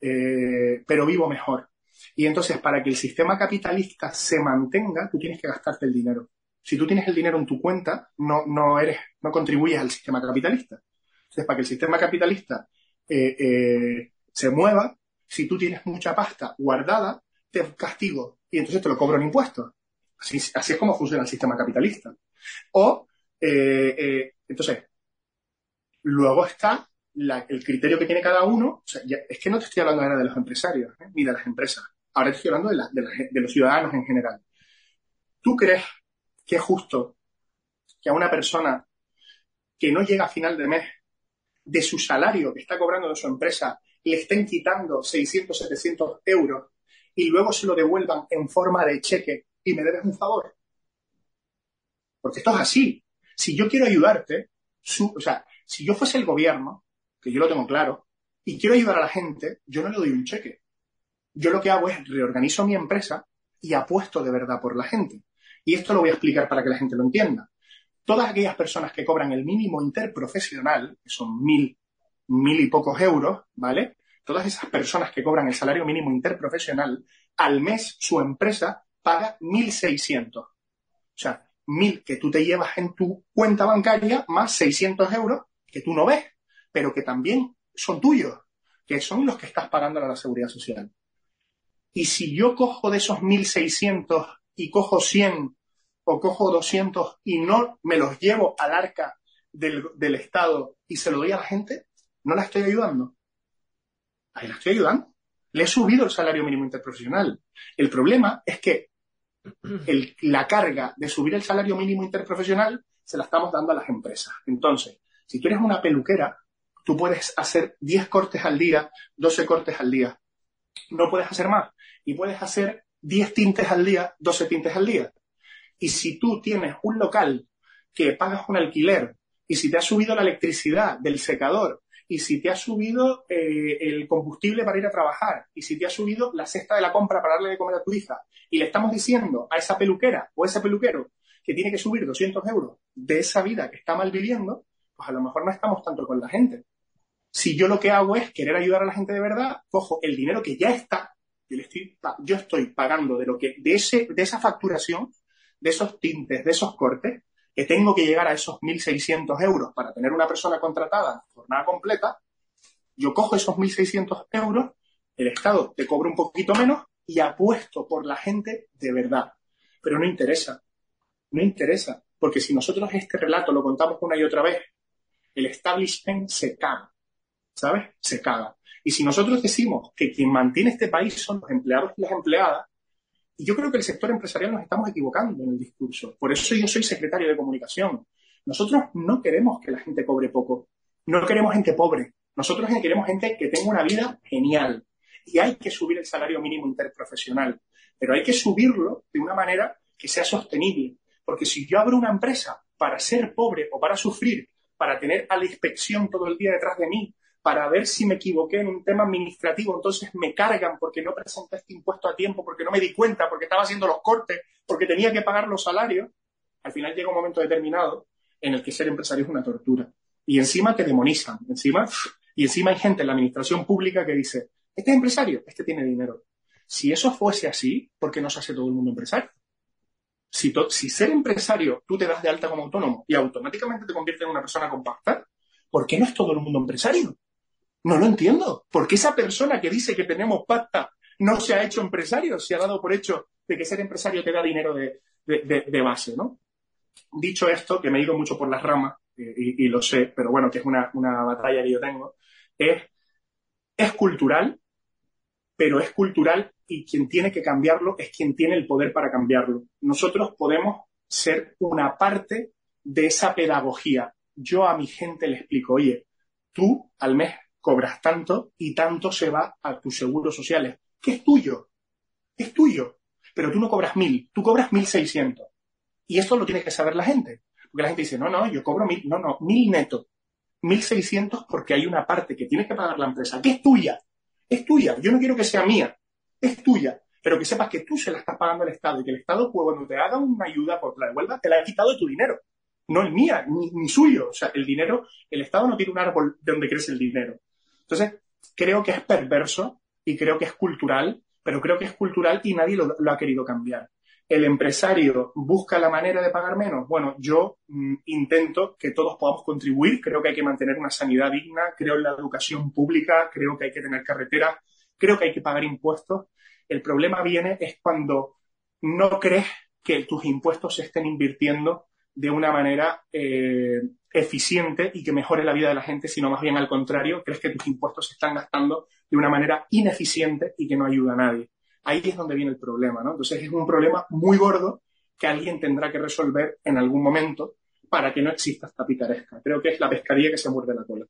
Eh, pero vivo mejor. Y entonces, para que el sistema capitalista se mantenga, tú tienes que gastarte el dinero. Si tú tienes el dinero en tu cuenta, no, no eres, no contribuyes al sistema capitalista. Entonces, para que el sistema capitalista eh, se mueva, si tú tienes mucha pasta guardada, te castigo y entonces te lo cobro en impuestos. Así, es como funciona el sistema capitalista. O, eh, eh, entonces, luego está el criterio que tiene cada uno. es que no te estoy hablando ahora de los empresarios ¿eh? ni de las empresas. Ahora estoy hablando de, de los ciudadanos en general. ¿Tú crees que es justo que a una persona que no llega a final de mes de su salario que está cobrando de su empresa le estén quitando 600, 700 euros y luego se lo devuelvan en forma de cheque y me debes un favor. Porque esto es así. Si yo quiero ayudarte, o sea, si yo fuese el gobierno, que yo lo tengo claro, y quiero ayudar a la gente, yo no le doy un cheque. Yo lo que hago es reorganizo mi empresa y apuesto de verdad por la gente. Y esto lo voy a explicar para que la gente lo entienda. Todas aquellas personas que cobran el mínimo interprofesional, que son mil, mil y pocos euros, ¿vale? Todas esas personas que cobran el salario mínimo interprofesional, al mes su empresa paga 1.600. O sea, 1.000 que tú te llevas en tu cuenta bancaria más 600 euros que tú no ves, pero que también son tuyos, que son los que estás pagando a la seguridad social. Y si yo cojo de esos 1.600 y cojo 100 o cojo 200 y no me los llevo al arca del, del Estado y se lo doy a la gente, no la estoy ayudando. Ahí la estoy ayudando. Le he subido el salario mínimo interprofesional. El problema es que la carga de subir el salario mínimo interprofesional se la estamos dando a las empresas. Entonces, si tú eres una peluquera, tú puedes hacer 10 cortes al día, 12 cortes al día. No puedes hacer más. Y puedes hacer 10 tintes al día, 12 tintes al día. Y si tú tienes un local que pagas un alquiler y si te ha subido la electricidad del secador y si te ha subido eh, el combustible para ir a trabajar, y si te ha subido la cesta de la compra para darle de comer a tu hija, y le estamos diciendo a esa peluquera o ese peluquero que tiene que subir 200 euros de esa vida que está mal viviendo, pues a lo mejor no estamos tanto con la gente. Si yo lo que hago es querer ayudar a la gente de verdad, cojo el dinero que ya está, yo, estoy, yo estoy pagando de lo que, de ese, de esa facturación, de esos tintes, de esos cortes, que tengo que llegar a esos 1.600 euros para tener una persona contratada jornada completa, yo cojo esos 1.600 euros, el Estado te cobra un poquito menos y apuesto por la gente de verdad. Pero no interesa, no interesa, porque si nosotros este relato lo contamos una y otra vez, el establishment se caga, ¿sabes? Se caga. Y si nosotros decimos que quien mantiene este país son los empleados y las empleadas, y yo creo que el sector empresarial nos estamos equivocando en el discurso. Por eso yo soy secretario de comunicación. Nosotros no queremos que la gente cobre poco. No queremos gente pobre. Nosotros queremos gente que tenga una vida genial. Y hay que subir el salario mínimo interprofesional. Pero hay que subirlo de una manera que sea sostenible. Porque si yo abro una empresa para ser pobre o para sufrir, para tener a la inspección todo el día detrás de mí, para ver si me equivoqué en un tema administrativo, entonces me cargan porque no presenté este impuesto a tiempo, porque no me di cuenta, porque estaba haciendo los cortes, porque tenía que pagar los salarios, al final llega un momento determinado en el que ser empresario es una tortura. Y encima te demonizan, encima, y encima hay gente en la administración pública que dice, este es empresario, este tiene dinero. Si eso fuese así, ¿por qué no se hace todo el mundo empresario? Si, si ser empresario tú te das de alta como autónomo y automáticamente te convierte en una persona compacta, ¿por qué no es todo el mundo empresario? No lo entiendo. Porque esa persona que dice que tenemos pasta no se ha hecho empresario, se ha dado por hecho de que ser empresario te da dinero de, base, ¿no? Dicho esto, que me he ido mucho por las ramas, y, lo sé, pero bueno, que es una, batalla que yo tengo, es, es cultural, pero es cultural y quien tiene que cambiarlo es quien tiene el poder para cambiarlo. Nosotros podemos ser una parte de esa pedagogía. Yo a mi gente le explico, oye, tú al mes cobras tanto y tanto se va a tus seguros sociales, que es tuyo, es tuyo, pero tú no cobras mil, tú cobras mil seiscientos. Y esto lo tiene que saber la gente, porque la gente dice, no, no, yo cobro mil, no, no, mil neto, mil seiscientos porque hay una parte que tiene que pagar la empresa, que es tuya, es tuya, yo no quiero que sea mía, es tuya, pero que sepas que tú se la estás pagando al Estado y que el Estado, pues, cuando te haga una ayuda por la devuelva, te la ha quitado de tu dinero. No el mía, ni, ni, suyo. O sea, el dinero, el Estado no tiene un árbol de donde crece el dinero. Entonces, creo que es perverso y creo que es cultural, pero creo que es cultural y nadie lo, ha querido cambiar. El empresario busca la manera de pagar menos. Bueno, yo mm, intento que todos podamos contribuir. Creo que hay que mantener una sanidad digna. Creo en la educación pública. Creo que hay que tener carreteras. Creo que hay que pagar impuestos. El problema viene es cuando no crees que tus impuestos se estén invirtiendo de una manera eh, eficiente y que mejore la vida de la gente, sino más bien al contrario, crees que tus impuestos se están gastando de una manera ineficiente y que no ayuda a nadie. Ahí es donde viene el problema, ¿no? Entonces es un problema muy gordo que alguien tendrá que resolver en algún momento para que no exista esta picaresca. Creo que es la pescadilla que se muerde la cola.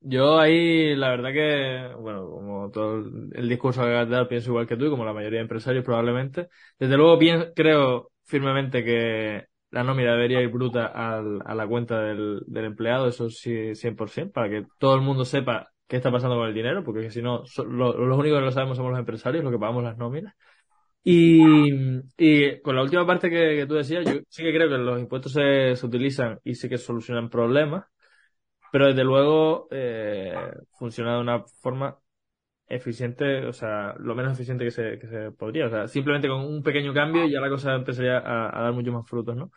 Yo ahí, la verdad que, bueno, como todo el discurso que acabas de pienso igual que tú y como la mayoría de empresarios probablemente. Desde luego creo firmemente que la nómina debería ir bruta al, a la cuenta del, del empleado, eso sí, 100%, para que todo el mundo sepa qué está pasando con el dinero, porque si no, los únicos que lo sabemos somos los empresarios, los que pagamos las nóminas. Y, y con la última parte que, que, tú decías, yo sí que creo que los impuestos se, se utilizan y sí que solucionan problemas, pero desde luego eh, funciona de una forma eficiente, o sea, lo menos eficiente que se, que se podría. O sea, simplemente con un pequeño cambio ya la cosa empezaría a, dar mucho más frutos, ¿no?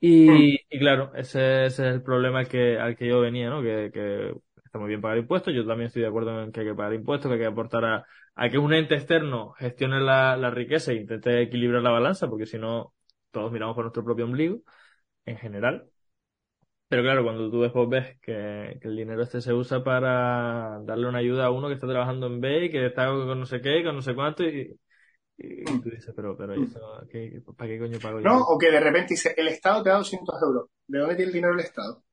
Y, y claro, ese, ese, es el problema al que, al que yo venía, ¿no? Que, que está muy bien pagar impuestos. Yo también estoy de acuerdo en que hay que pagar impuestos, que hay que aportar a, a que un ente externo gestione la, la riqueza e intente equilibrar la balanza, porque si no, todos miramos por nuestro propio ombligo, en general. Pero claro, cuando tú después ves que, el dinero este se usa para darle una ayuda a uno que está trabajando en B, que está con no sé qué, con no sé cuánto, y, Y tú dices, pero, pero eso, ¿qué, ¿para qué coño pago yo? No, o que de repente dice, el Estado te da 200 euros. ¿De dónde tiene el dinero el Estado?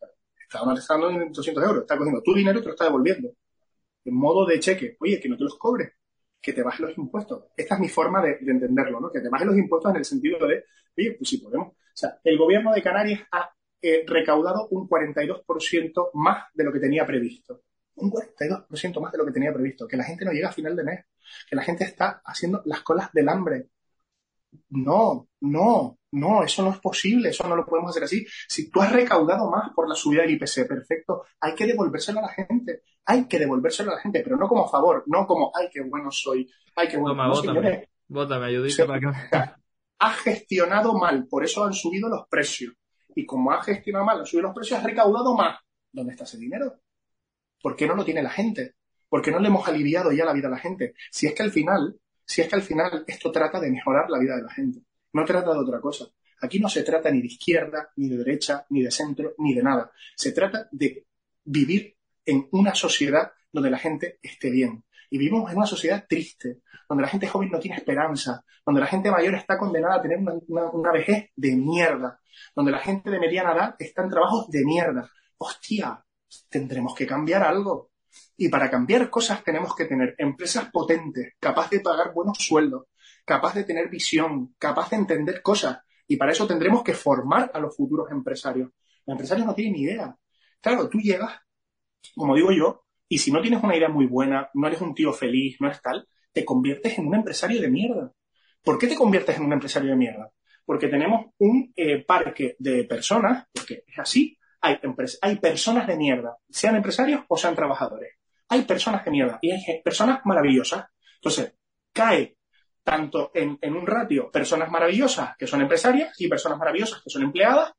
El Estado no te está dando 200 euros, está cogiendo tu dinero y te lo está devolviendo. En modo de cheque. Oye, que no te los cobres, que te bajen los impuestos. Esta es mi forma de, de entenderlo, ¿no? Que te bajen los impuestos en el sentido de, oye, pues si podemos. O sea, el gobierno de Canarias ha eh, recaudado un 42% más de lo que tenía previsto. Un 42% más de lo que tenía previsto. Que la gente no llega a final de mes. Que la gente está haciendo las colas del hambre. No, no, no, eso no es posible, eso no lo podemos hacer así. Si tú has recaudado más por la subida del IPC, perfecto, hay que devolvérselo a la gente, hay que devolvérselo a la gente, pero no como favor, no como, ay, qué bueno soy, ay, qué bueno. Toma, no, bótame, bótame, ayudita Sí. para que... ha gestionado mal, por eso han subido los precios. Y como ha gestionado mal, han subido los precios, ha recaudado más. ¿Dónde está ese dinero? ¿Por qué no lo tiene la gente? ¿Por qué no le hemos aliviado ya la vida a la gente? Si es que al final, si es que al final esto trata de mejorar la vida de la gente. No trata de otra cosa. Aquí no se trata ni de izquierda, ni de derecha, ni de centro, ni de nada. Se trata de vivir en una sociedad donde la gente esté bien. Y vivimos en una sociedad triste, donde la gente joven no tiene esperanza, donde la gente mayor está condenada a tener una- una vejez de mierda, donde la gente de mediana edad está en trabajos de mierda. Hostia, tendremos que cambiar algo. Y para cambiar cosas tenemos que tener empresas potentes, capaz de pagar buenos sueldos, capaz de tener visión, capaz de entender cosas. Y para eso tendremos que formar a los futuros empresarios. Los empresarios no tienen ni idea. Claro, tú llegas, como digo yo, y si no tienes una idea muy buena, no eres un tío feliz, no es tal, te conviertes en un empresario de mierda. ¿Por qué te conviertes en un empresario de mierda? Porque tenemos un eh, parque de personas, porque es así, hay, hay personas de mierda, sean empresarios o sean trabajadores. Hay personas de mierda y hay personas maravillosas. Entonces, cae tanto en, un ratio personas maravillosas que son empresarias y personas maravillosas que son empleadas,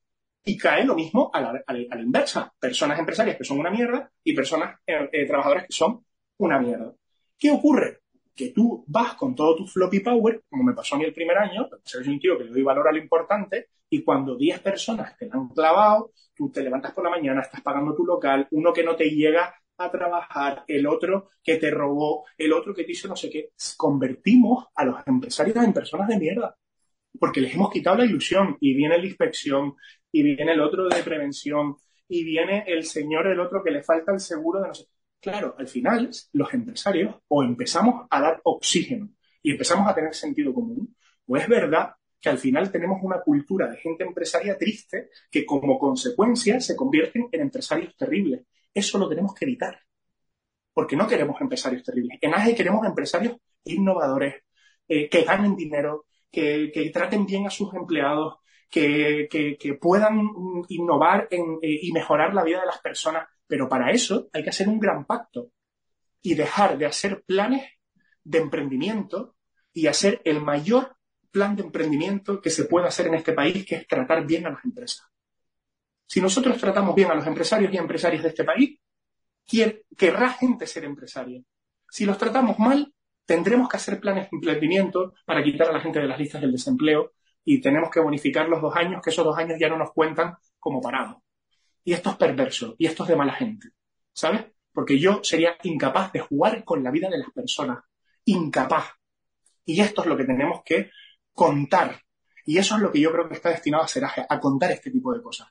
y cae lo mismo a la inversa. Personas empresarias que son una mierda y personas eh, eh, trabajadoras que son una mierda. ¿Qué ocurre? Que tú vas con todo tu floppy power, como me pasó a mí el primer año, soy un tío que le doy valor a lo importante, y cuando 10 personas te la han clavado, tú te levantas por la mañana, estás pagando tu local, uno que no te llega a trabajar, el otro que te robó, el otro que te hizo no sé qué. Convertimos a los empresarios en personas de mierda porque les hemos quitado la ilusión y viene la inspección y viene el otro de prevención y viene el señor el otro que le falta el seguro de no sé. Claro, al final los empresarios o empezamos a dar oxígeno y empezamos a tener sentido común, o es verdad que al final tenemos una cultura de gente empresaria triste que como consecuencia se convierten en empresarios terribles. Eso lo tenemos que evitar. Porque no queremos empresarios terribles. En AGE queremos empresarios innovadores, eh, que ganen dinero, que, traten bien a sus empleados, que, que- que puedan mm, innovar en, eh, y mejorar la vida de las personas. Pero para eso hay que hacer un gran pacto y dejar de hacer planes de emprendimiento y hacer el mayor plan de emprendimiento que se puede hacer en este país, que es tratar bien a las empresas. Si nosotros tratamos bien a los empresarios y empresarias de este país, querrá gente ser empresaria. Si los tratamos mal, tendremos que hacer planes de emprendimiento para quitar a la gente de las listas del desempleo y tenemos que bonificar los dos años, que esos dos años ya no nos cuentan como parados. Y esto es perverso, y esto es de mala gente, ¿sabes? Porque yo sería incapaz de jugar con la vida de las personas, incapaz. Y esto es lo que tenemos que contar. Y eso es lo que yo creo que está destinado a hacer a contar este tipo de cosas.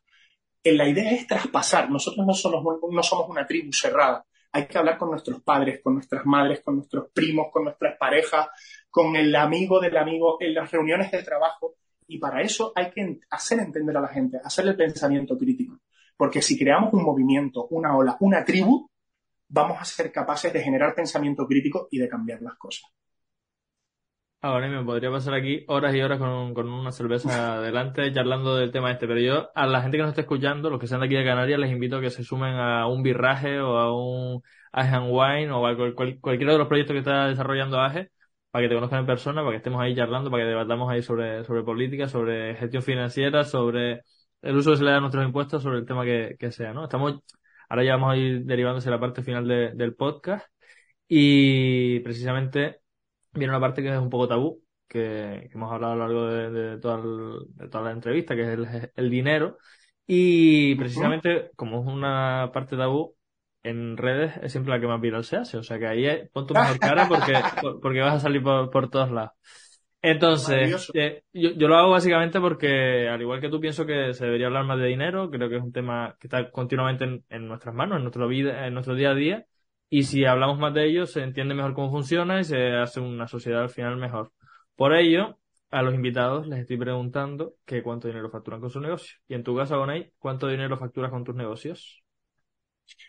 Eh, La idea es traspasar. Nosotros no somos, no somos una tribu cerrada. Hay que hablar con nuestros padres, con nuestras madres, con nuestros primos, con nuestras parejas, con el amigo del amigo en las reuniones de trabajo. Y para eso hay que hacer entender a la gente, hacerle el pensamiento crítico. Porque si creamos un movimiento, una ola, una tribu, vamos a ser capaces de generar pensamiento crítico y de cambiar las cosas. Ahora me podría pasar aquí horas y horas con, con una cerveza <laughs> adelante charlando del tema este, pero yo a la gente que nos está escuchando, los que sean de aquí de Canarias, les invito a que se sumen a un birraje o a un Aje and Wine o a cual- cual- cualquiera de los proyectos que está desarrollando Aje para que te conozcan en persona, para que estemos ahí charlando, para que debatamos ahí sobre, sobre política, sobre gestión financiera, sobre el uso que se le da a nuestros impuestos, sobre el tema que, que sea, ¿no? Estamos, ahora ya vamos a ir derivándose a la parte final de- del podcast y precisamente viene una parte que es un poco tabú, que, que hemos hablado a lo largo de, de toda, el- de toda la entrevista, que es el, el dinero. Y precisamente, como es una parte tabú, en redes es siempre la que más viral se hace. O sea que ahí pon tu mejor cara porque, <laughs> porque vas a salir por, por todos lados. Entonces, eh, yo, yo, lo hago básicamente porque, al igual que tú, pienso que se debería hablar más de dinero. Creo que es un tema que está continuamente en, en nuestras manos, en nuestra vida, en nuestro día a día. Y si hablamos más de ello, se entiende mejor cómo funciona y se hace una sociedad al final mejor. Por ello, a los invitados les estoy preguntando que cuánto dinero facturan con su negocio. Y en tu caso, Gonay, ¿cuánto dinero facturas con tus negocios?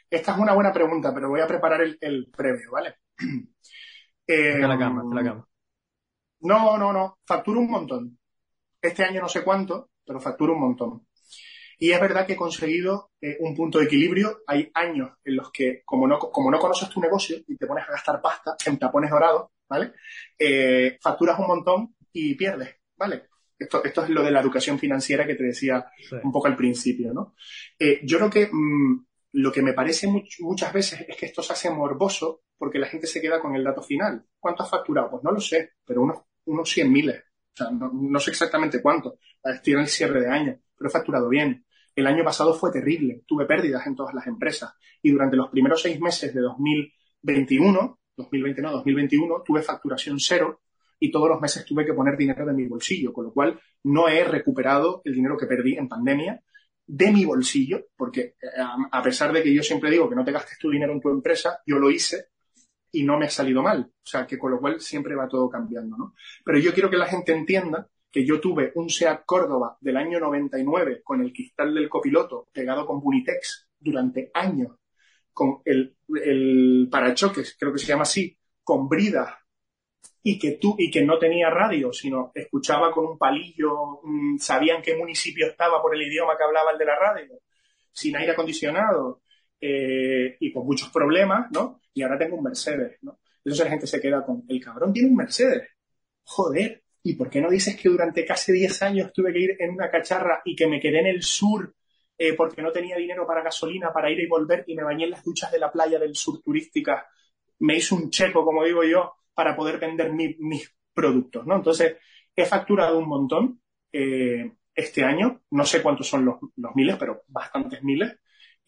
Esta es una buena pregunta, pero voy a preparar el, el previo, ¿vale? <clears throat> eh, la cama, la cama. No, no, no. Facturo un montón. Este año no sé cuánto, pero facturo un montón. Y es verdad que he conseguido eh, un punto de equilibrio. Hay años en los que, como no, como no conoces tu negocio y te pones a gastar pasta en tapones dorados, ¿vale? Eh, facturas un montón y pierdes, ¿vale? Esto, esto es lo de la educación financiera que te decía sí. un poco al principio, ¿no? Eh, yo creo que mmm, lo que me parece much, muchas veces es que esto se hace morboso porque la gente se queda con el dato final. ¿Cuánto has facturado? Pues no lo sé, pero unos, unos 100 miles. O sea, no, no, sé exactamente cuánto. Estoy en el cierre de año, pero he facturado bien. El año pasado fue terrible. Tuve pérdidas en todas las empresas. Y durante los primeros seis meses de 2021, 2020 no, 2021, tuve facturación cero y todos los meses tuve que poner dinero de mi bolsillo, con lo cual no he recuperado el dinero que perdí en pandemia de mi bolsillo, porque eh, a pesar de que yo siempre digo que no te gastes tu dinero en tu empresa, yo lo hice y no me ha salido mal. O sea, que con lo cual siempre va todo cambiando, ¿no? Pero yo quiero que la gente entienda que yo tuve un SEAT Córdoba del año 99 con el cristal del copiloto pegado con Bunitex durante años, con el, el parachoques, creo que se llama así, con brida y que tú y que no tenía radio, sino escuchaba con un palillo, sabía en qué municipio estaba por el idioma que hablaba el de la radio, sin aire acondicionado eh, y con muchos problemas, ¿no? Y ahora tengo un Mercedes, ¿no? Entonces la gente se queda con, el cabrón tiene un Mercedes. Joder, ¿y por qué no dices que durante casi 10 años tuve que ir en una cacharra y que me quedé en el sur eh, porque no tenía dinero para gasolina para ir y volver y me bañé en las duchas de la playa del sur turística? Me hice un checo, como digo yo, para poder vender mi, mis productos, ¿no? Entonces, he facturado un montón eh, este año, no sé cuántos son los, miles, pero bastantes miles,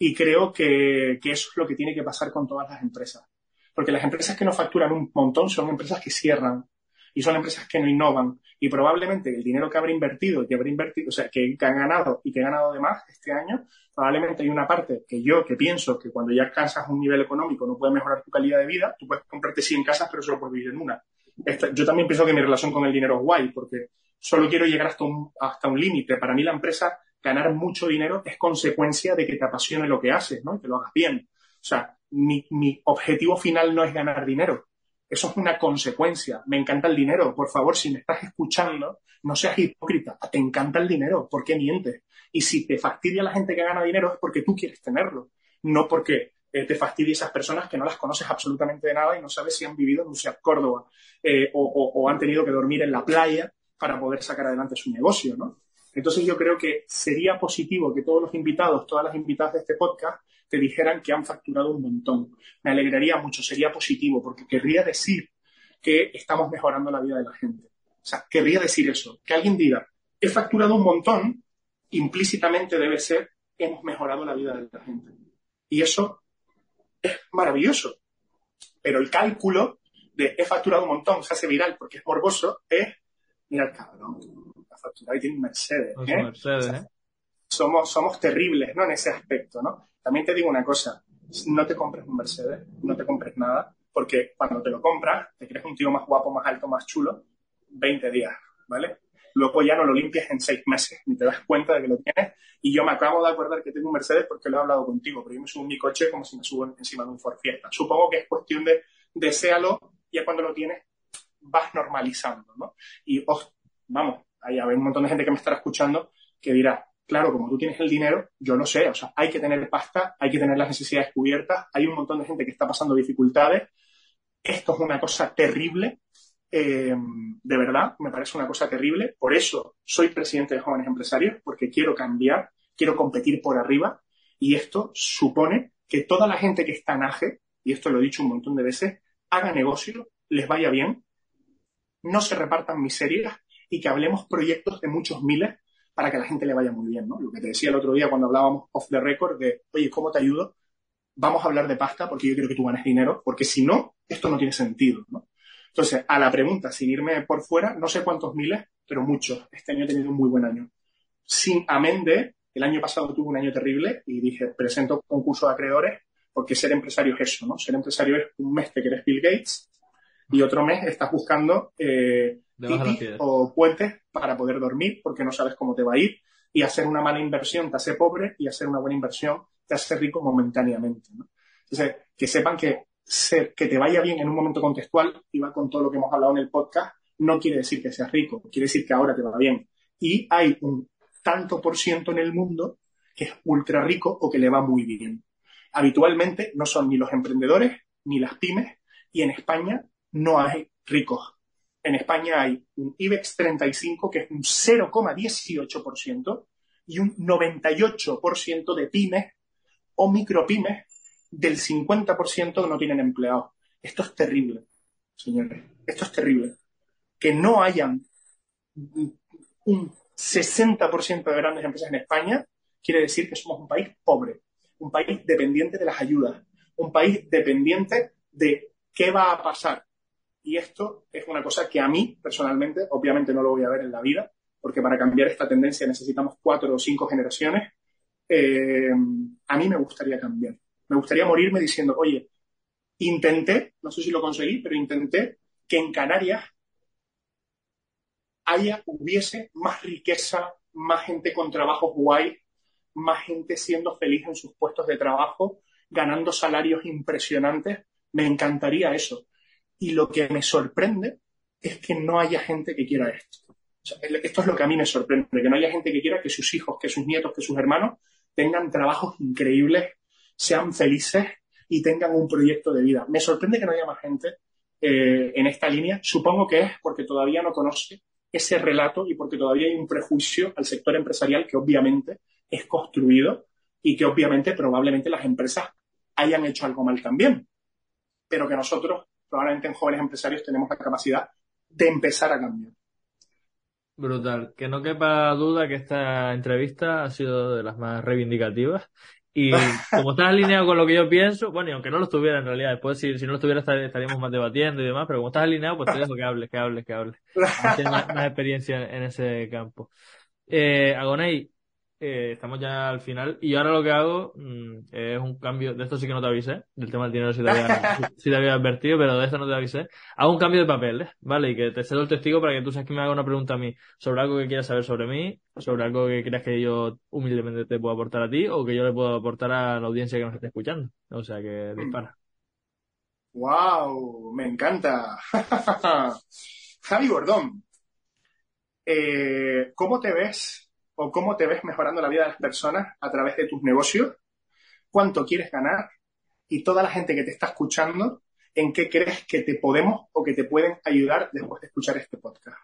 y creo que, que, eso es lo que tiene que pasar con todas las empresas. Porque las empresas que no facturan un montón son empresas que cierran y son empresas que no innovan y probablemente el dinero que habrá invertido, que habrá invertido, o sea, que, que han ganado y que he ganado de más este año, probablemente hay una parte que yo que pienso que cuando ya alcanzas un nivel económico no puedes mejorar tu calidad de vida, tú puedes comprarte 100 casas pero solo puedes vivir en una. Esta, yo también pienso que mi relación con el dinero es guay porque solo quiero llegar hasta un, hasta un límite. Para mí la empresa, ganar mucho dinero es consecuencia de que te apasione lo que haces, ¿no? Y que lo hagas bien. O sea, mi, objetivo final no es ganar dinero. Eso es una consecuencia. Me encanta el dinero. Por favor, si me estás escuchando, no seas hipócrita. Te encanta el dinero. ¿Por qué mientes? Y si te fastidia la gente que gana dinero es porque tú quieres tenerlo, no porque eh, te fastidie esas personas que no las conoces absolutamente de nada y no sabes si han vivido en Seat Córdoba eh, o, o, han tenido que dormir en la playa para poder sacar adelante su negocio, ¿no? Entonces yo creo que sería positivo que todos los invitados, todas las invitadas de este podcast te dijeran que han facturado un montón. Me alegraría mucho, sería positivo, porque querría decir que estamos mejorando la vida de la gente. O sea, querría decir eso, que alguien diga, he facturado un montón, implícitamente debe ser, hemos mejorado la vida de la gente. Y eso es maravilloso. Pero el cálculo de he facturado un montón, se hace viral porque es morboso, es, mira el cabrón, y tiene un Mercedes. ¿eh? Mercedes, ¿eh? Somos, somos terribles, ¿no? En ese aspecto, ¿no? También te digo una cosa, no te compres un Mercedes, no te compres nada, porque cuando te lo compras, te crees un tío más guapo, más alto, más chulo, 20 días, ¿vale? Luego ya no lo limpias en seis meses, ni te das cuenta de que lo tienes. Y yo me acabo de acordar que tengo un Mercedes porque lo he hablado contigo, pero yo me subo en mi coche como si me subo encima de un Ford Fiesta. Supongo que es cuestión de deséalo, ya cuando lo tienes vas normalizando, ¿no? Y, oh, vamos, hay un montón de gente que me estará escuchando que dirá, claro, como tú tienes el dinero, yo lo sé, o sea, hay que tener pasta, hay que tener las necesidades cubiertas, hay un montón de gente que está pasando dificultades. Esto es una cosa terrible, eh, de verdad, me parece una cosa terrible. Por eso soy presidente de Jóvenes Empresarios, porque quiero cambiar, quiero competir por arriba, y esto supone que toda la gente que está en AGE, y esto lo he dicho un montón de veces, haga negocio, les vaya bien, no se repartan miserias y que hablemos proyectos de muchos miles para que a la gente le vaya muy bien, ¿no? Lo que te decía el otro día cuando hablábamos off the record de, oye, ¿cómo te ayudo? vamos a hablar de pasta porque yo quiero que tú ganes dinero, porque si no, esto no tiene sentido, ¿no? Entonces, a la pregunta, sin irme por fuera, no sé cuántos miles, pero muchos. Este año he tenido un muy buen año. Sin amén de, el año pasado tuve un año terrible y dije, presento concurso de acreedores porque ser empresario es eso, ¿no? Ser empresario es un mes que eres Bill Gates y otro mes estás buscando eh, o puentes para poder dormir porque no sabes cómo te va a ir y hacer una mala inversión te hace pobre y hacer una buena inversión te hace rico momentáneamente. ¿no? Entonces, que sepan que ser, que te vaya bien en un momento contextual, y va con todo lo que hemos hablado en el podcast, no quiere decir que seas rico, quiere decir que ahora te va bien. Y hay un tanto por ciento en el mundo que es ultra rico o que le va muy bien. Habitualmente no son ni los emprendedores ni las pymes y en España no hay ricos. En España hay un IBEX 35 que es un 0,18% y un 98% de pymes o micropymes del 50% no tienen empleados. Esto es terrible, señores. Esto es terrible. Que no hayan un 60% de grandes empresas en España quiere decir que somos un país pobre, un país dependiente de las ayudas, un país dependiente de qué va a pasar. Y esto es una cosa que a mí, personalmente, obviamente no lo voy a ver en la vida, porque para cambiar esta tendencia necesitamos cuatro o cinco generaciones. Eh, a mí me gustaría cambiar. Me gustaría morirme diciendo, oye, intenté, no sé si lo conseguí, pero intenté que en Canarias haya, hubiese más riqueza, más gente con trabajos guay, más gente siendo feliz en sus puestos de trabajo, ganando salarios impresionantes. Me encantaría eso. Y lo que me sorprende es que no haya gente que quiera esto. esto es lo que a mí me sorprende, que no haya gente que quiera que sus hijos, que sus nietos, que sus hermanos tengan trabajos increíbles, sean felices y tengan un proyecto de vida. Me sorprende que no haya más gente eh, en esta línea. Supongo que es porque todavía no conoce ese relato y porque todavía hay un prejuicio al sector empresarial que obviamente es construido y que obviamente probablemente las empresas hayan hecho algo mal también, pero que nosotros probablemente en jóvenes empresarios tenemos la capacidad de empezar a cambiar. Brutal. Que no quepa duda que esta entrevista ha sido de las más reivindicativas. Y <laughs> como estás alineado con lo que yo pienso, bueno, y aunque no lo estuviera en realidad, después si, si no lo estuviera estaríamos más debatiendo y demás, pero como estás alineado, pues te dejo que hables, que hables, que hables. <laughs> Tienes más, experiencia en, ese campo. Eh, Agonei, eh, estamos ya al final y ahora lo que hago mm, es un cambio, de esto sí que no te avisé, del tema del dinero sí te había, <laughs> te había advertido, pero de esto no te avisé. Hago un cambio de papeles, ¿vale? Y que te cedo el testigo para que tú sabes que me haga una pregunta a mí sobre algo que quieras saber sobre mí, sobre algo que creas que yo humildemente te puedo aportar a ti o que yo le puedo aportar a la audiencia que nos esté escuchando. O sea que dispara. ¡Wow! Me encanta. <laughs> Javi Gordón, eh, ¿cómo te ves o cómo te ves mejorando la vida de las personas a través de tus negocios, cuánto quieres ganar y toda la gente que te está escuchando, en qué crees que te podemos o que te pueden ayudar después de escuchar este podcast.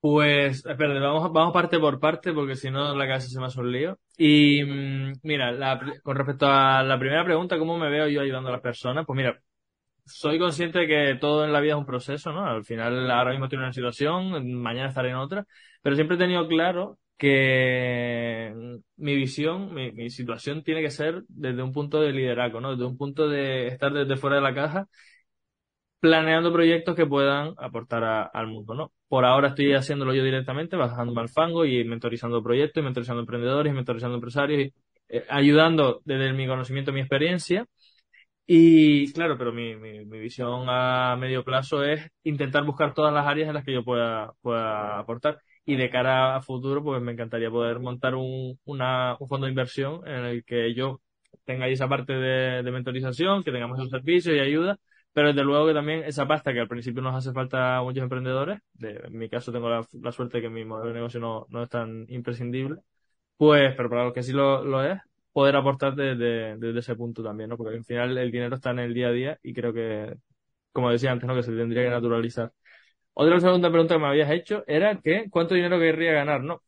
Pues, espérate, vamos, vamos parte por parte porque si no la casa se me hace un lío. Y mm, mira, con respecto a la primera pregunta, ¿cómo me veo yo ayudando a las personas? Pues mira, soy consciente de que todo en la vida es un proceso, ¿no? Al final ahora mismo estoy en una situación, mañana estaré en otra, pero siempre he tenido claro que mi visión, mi, situación tiene que ser desde un punto de liderazgo, ¿no? Desde un punto de estar desde fuera de la caja, planeando proyectos que puedan aportar al mundo, ¿no? Por ahora estoy haciéndolo yo directamente, bajando al fango y mentorizando proyectos, y mentorizando emprendedores, y mentorizando empresarios, y eh, ayudando desde mi conocimiento, mi experiencia, y claro, pero mi, mi, visión a medio plazo es intentar buscar todas las áreas en las que yo pueda, pueda aportar. Y de cara a futuro, pues me encantaría poder montar un, una, un fondo de inversión en el que yo tenga esa parte de, de mentorización, que tengamos esos servicios y ayuda, pero desde luego que también esa pasta que al principio nos hace falta a muchos emprendedores, de, en mi caso tengo la, la, suerte de que mi modelo de negocio no, no es tan imprescindible, pues, pero para los que sí lo, lo es, poder aportar desde, desde ese punto también, ¿no? Porque al final el dinero está en el día a día y creo que, como decía antes, ¿no? Que se tendría que naturalizar. Otra segunda pregunta que me habías hecho era que cuánto dinero querría ganar, ¿no?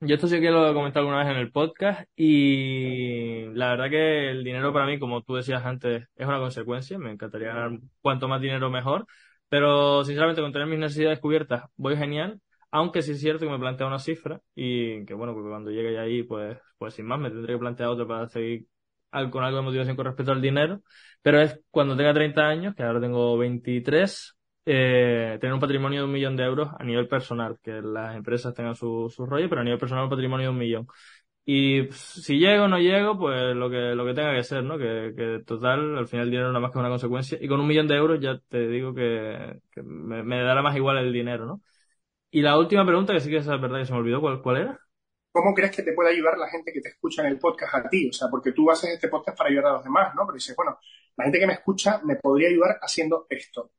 Yo esto sí que lo he comentado alguna vez en el podcast y la verdad que el dinero para mí, como tú decías antes, es una consecuencia. Me encantaría ganar cuanto más dinero mejor, pero sinceramente con tener mis necesidades cubiertas voy genial aunque sí es cierto que me plantea una cifra y que bueno, porque cuando llegue ahí, pues, pues sin más, me tendré que plantear otra para seguir con algo de motivación con respecto al dinero, pero es cuando tenga 30 años, que ahora tengo 23, eh, tener un patrimonio de un millón de euros a nivel personal, que las empresas tengan su, su rollo, pero a nivel personal un patrimonio de un millón. Y si llego o no llego, pues lo que, lo que tenga que ser, ¿no? Que, que total, al final el dinero es más que una consecuencia. Y con un millón de euros ya te digo que, que me, me, dará más igual el dinero, ¿no? Y la última pregunta, que sí que es verdad que se me olvidó, ¿cuál, cuál era? ¿Cómo crees que te puede ayudar la gente que te escucha en el podcast a ti? O sea, porque tú haces este podcast para ayudar a los demás, ¿no? Pero dices, bueno, la gente que me escucha me podría ayudar haciendo esto.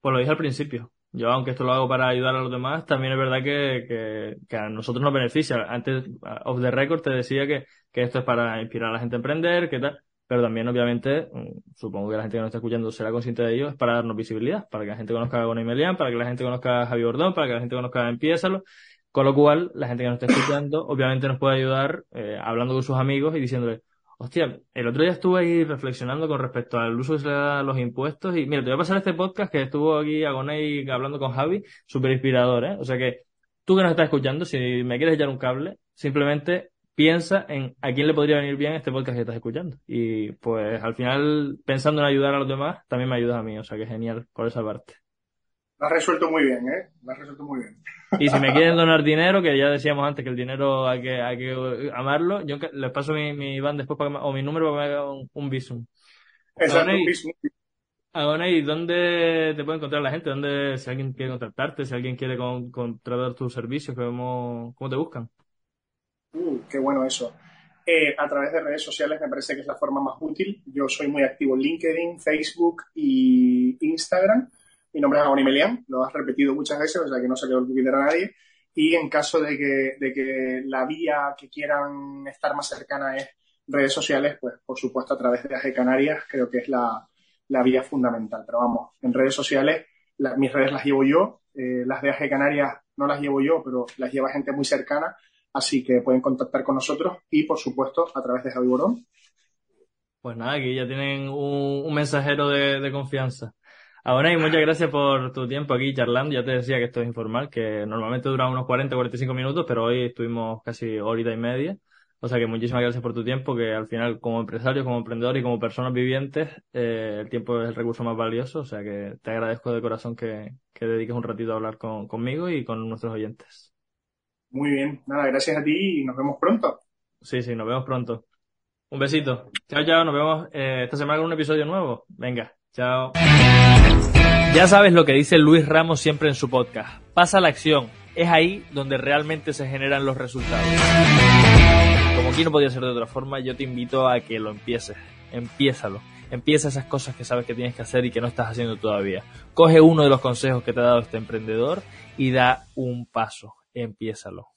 Pues lo dije al principio. Yo, aunque esto lo hago para ayudar a los demás, también es verdad que, que, que a nosotros nos beneficia. Antes, off the record, te decía que, que esto es para inspirar a la gente a emprender, que tal. Pero también, obviamente, mm, supongo que la gente que nos está escuchando será consciente de ello, es para darnos visibilidad, para que la gente conozca a Gonay Melian, para que la gente conozca a Javi Bordón, para que la gente conozca a Empiézalo. Con lo cual, la gente que nos está escuchando, <clears throat> obviamente nos puede ayudar eh, hablando con sus amigos y diciéndole, Hostia, el otro día estuve ahí reflexionando con respecto al uso que se le da a los impuestos y mira, te voy a pasar este podcast que estuvo aquí Agoney hablando con Javi, súper inspirador, ¿eh? O sea que tú que nos estás escuchando, si me quieres echar un cable, simplemente piensa en a quién le podría venir bien este podcast que estás escuchando. Y pues al final, pensando en ayudar a los demás, también me ayudas a mí, o sea que genial por esa parte. Lo has resuelto muy bien, ¿eh? Lo has resuelto muy bien. Y si me quieren <laughs> donar dinero, que ya decíamos antes que el dinero hay que, hay que amarlo, yo les paso mi, mi van después para o mi número para que me haga un, un visum. Exacto, un visum. Agoney, ¿dónde te puede encontrar la gente? ¿Dónde, si alguien quiere contactarte, si alguien quiere con, contratar tus servicios, ¿cómo, cómo te buscan? Uh, qué bueno eso. Eh, a través de redes sociales me parece que es la forma más útil. Yo soy muy activo en LinkedIn, Facebook y Instagram. Mi nombre es Agoni Melian, lo has repetido muchas veces, o sea que no se le olvidar a nadie. Y en caso de que, de que la vía que quieran estar más cercana es redes sociales, pues por supuesto a través de AG Canarias creo que es la, la vía fundamental. Pero vamos, en redes sociales, la, mis redes las llevo yo, eh, las de AG Canarias no las llevo yo, pero las lleva gente muy cercana, así que pueden contactar con nosotros y por supuesto a través de Javi Borón. Pues nada, aquí ya tienen un, mensajero de, confianza. Ahora, y muchas gracias por tu tiempo aquí charlando. Ya te decía que esto es informal, que normalmente dura unos 40, 45 minutos, pero hoy estuvimos casi horita y media. O sea que muchísimas gracias por tu tiempo, que al final como empresario, como emprendedor y como personas vivientes, eh, el tiempo es el recurso más valioso. O sea que te agradezco de corazón que, que dediques un ratito a hablar con, conmigo y con nuestros oyentes. Muy bien, nada, gracias a ti y nos vemos pronto. Sí, sí, nos vemos pronto. Un besito. Chao, chao, nos vemos eh, esta semana con un episodio nuevo. Venga, chao. Ya sabes lo que dice Luis Ramos siempre en su podcast. Pasa la acción. Es ahí donde realmente se generan los resultados. Como aquí no podía ser de otra forma, yo te invito a que lo empieces. Empiézalo. Empieza esas cosas que sabes que tienes que hacer y que no estás haciendo todavía. Coge uno de los consejos que te ha dado este emprendedor y da un paso. Empiézalo.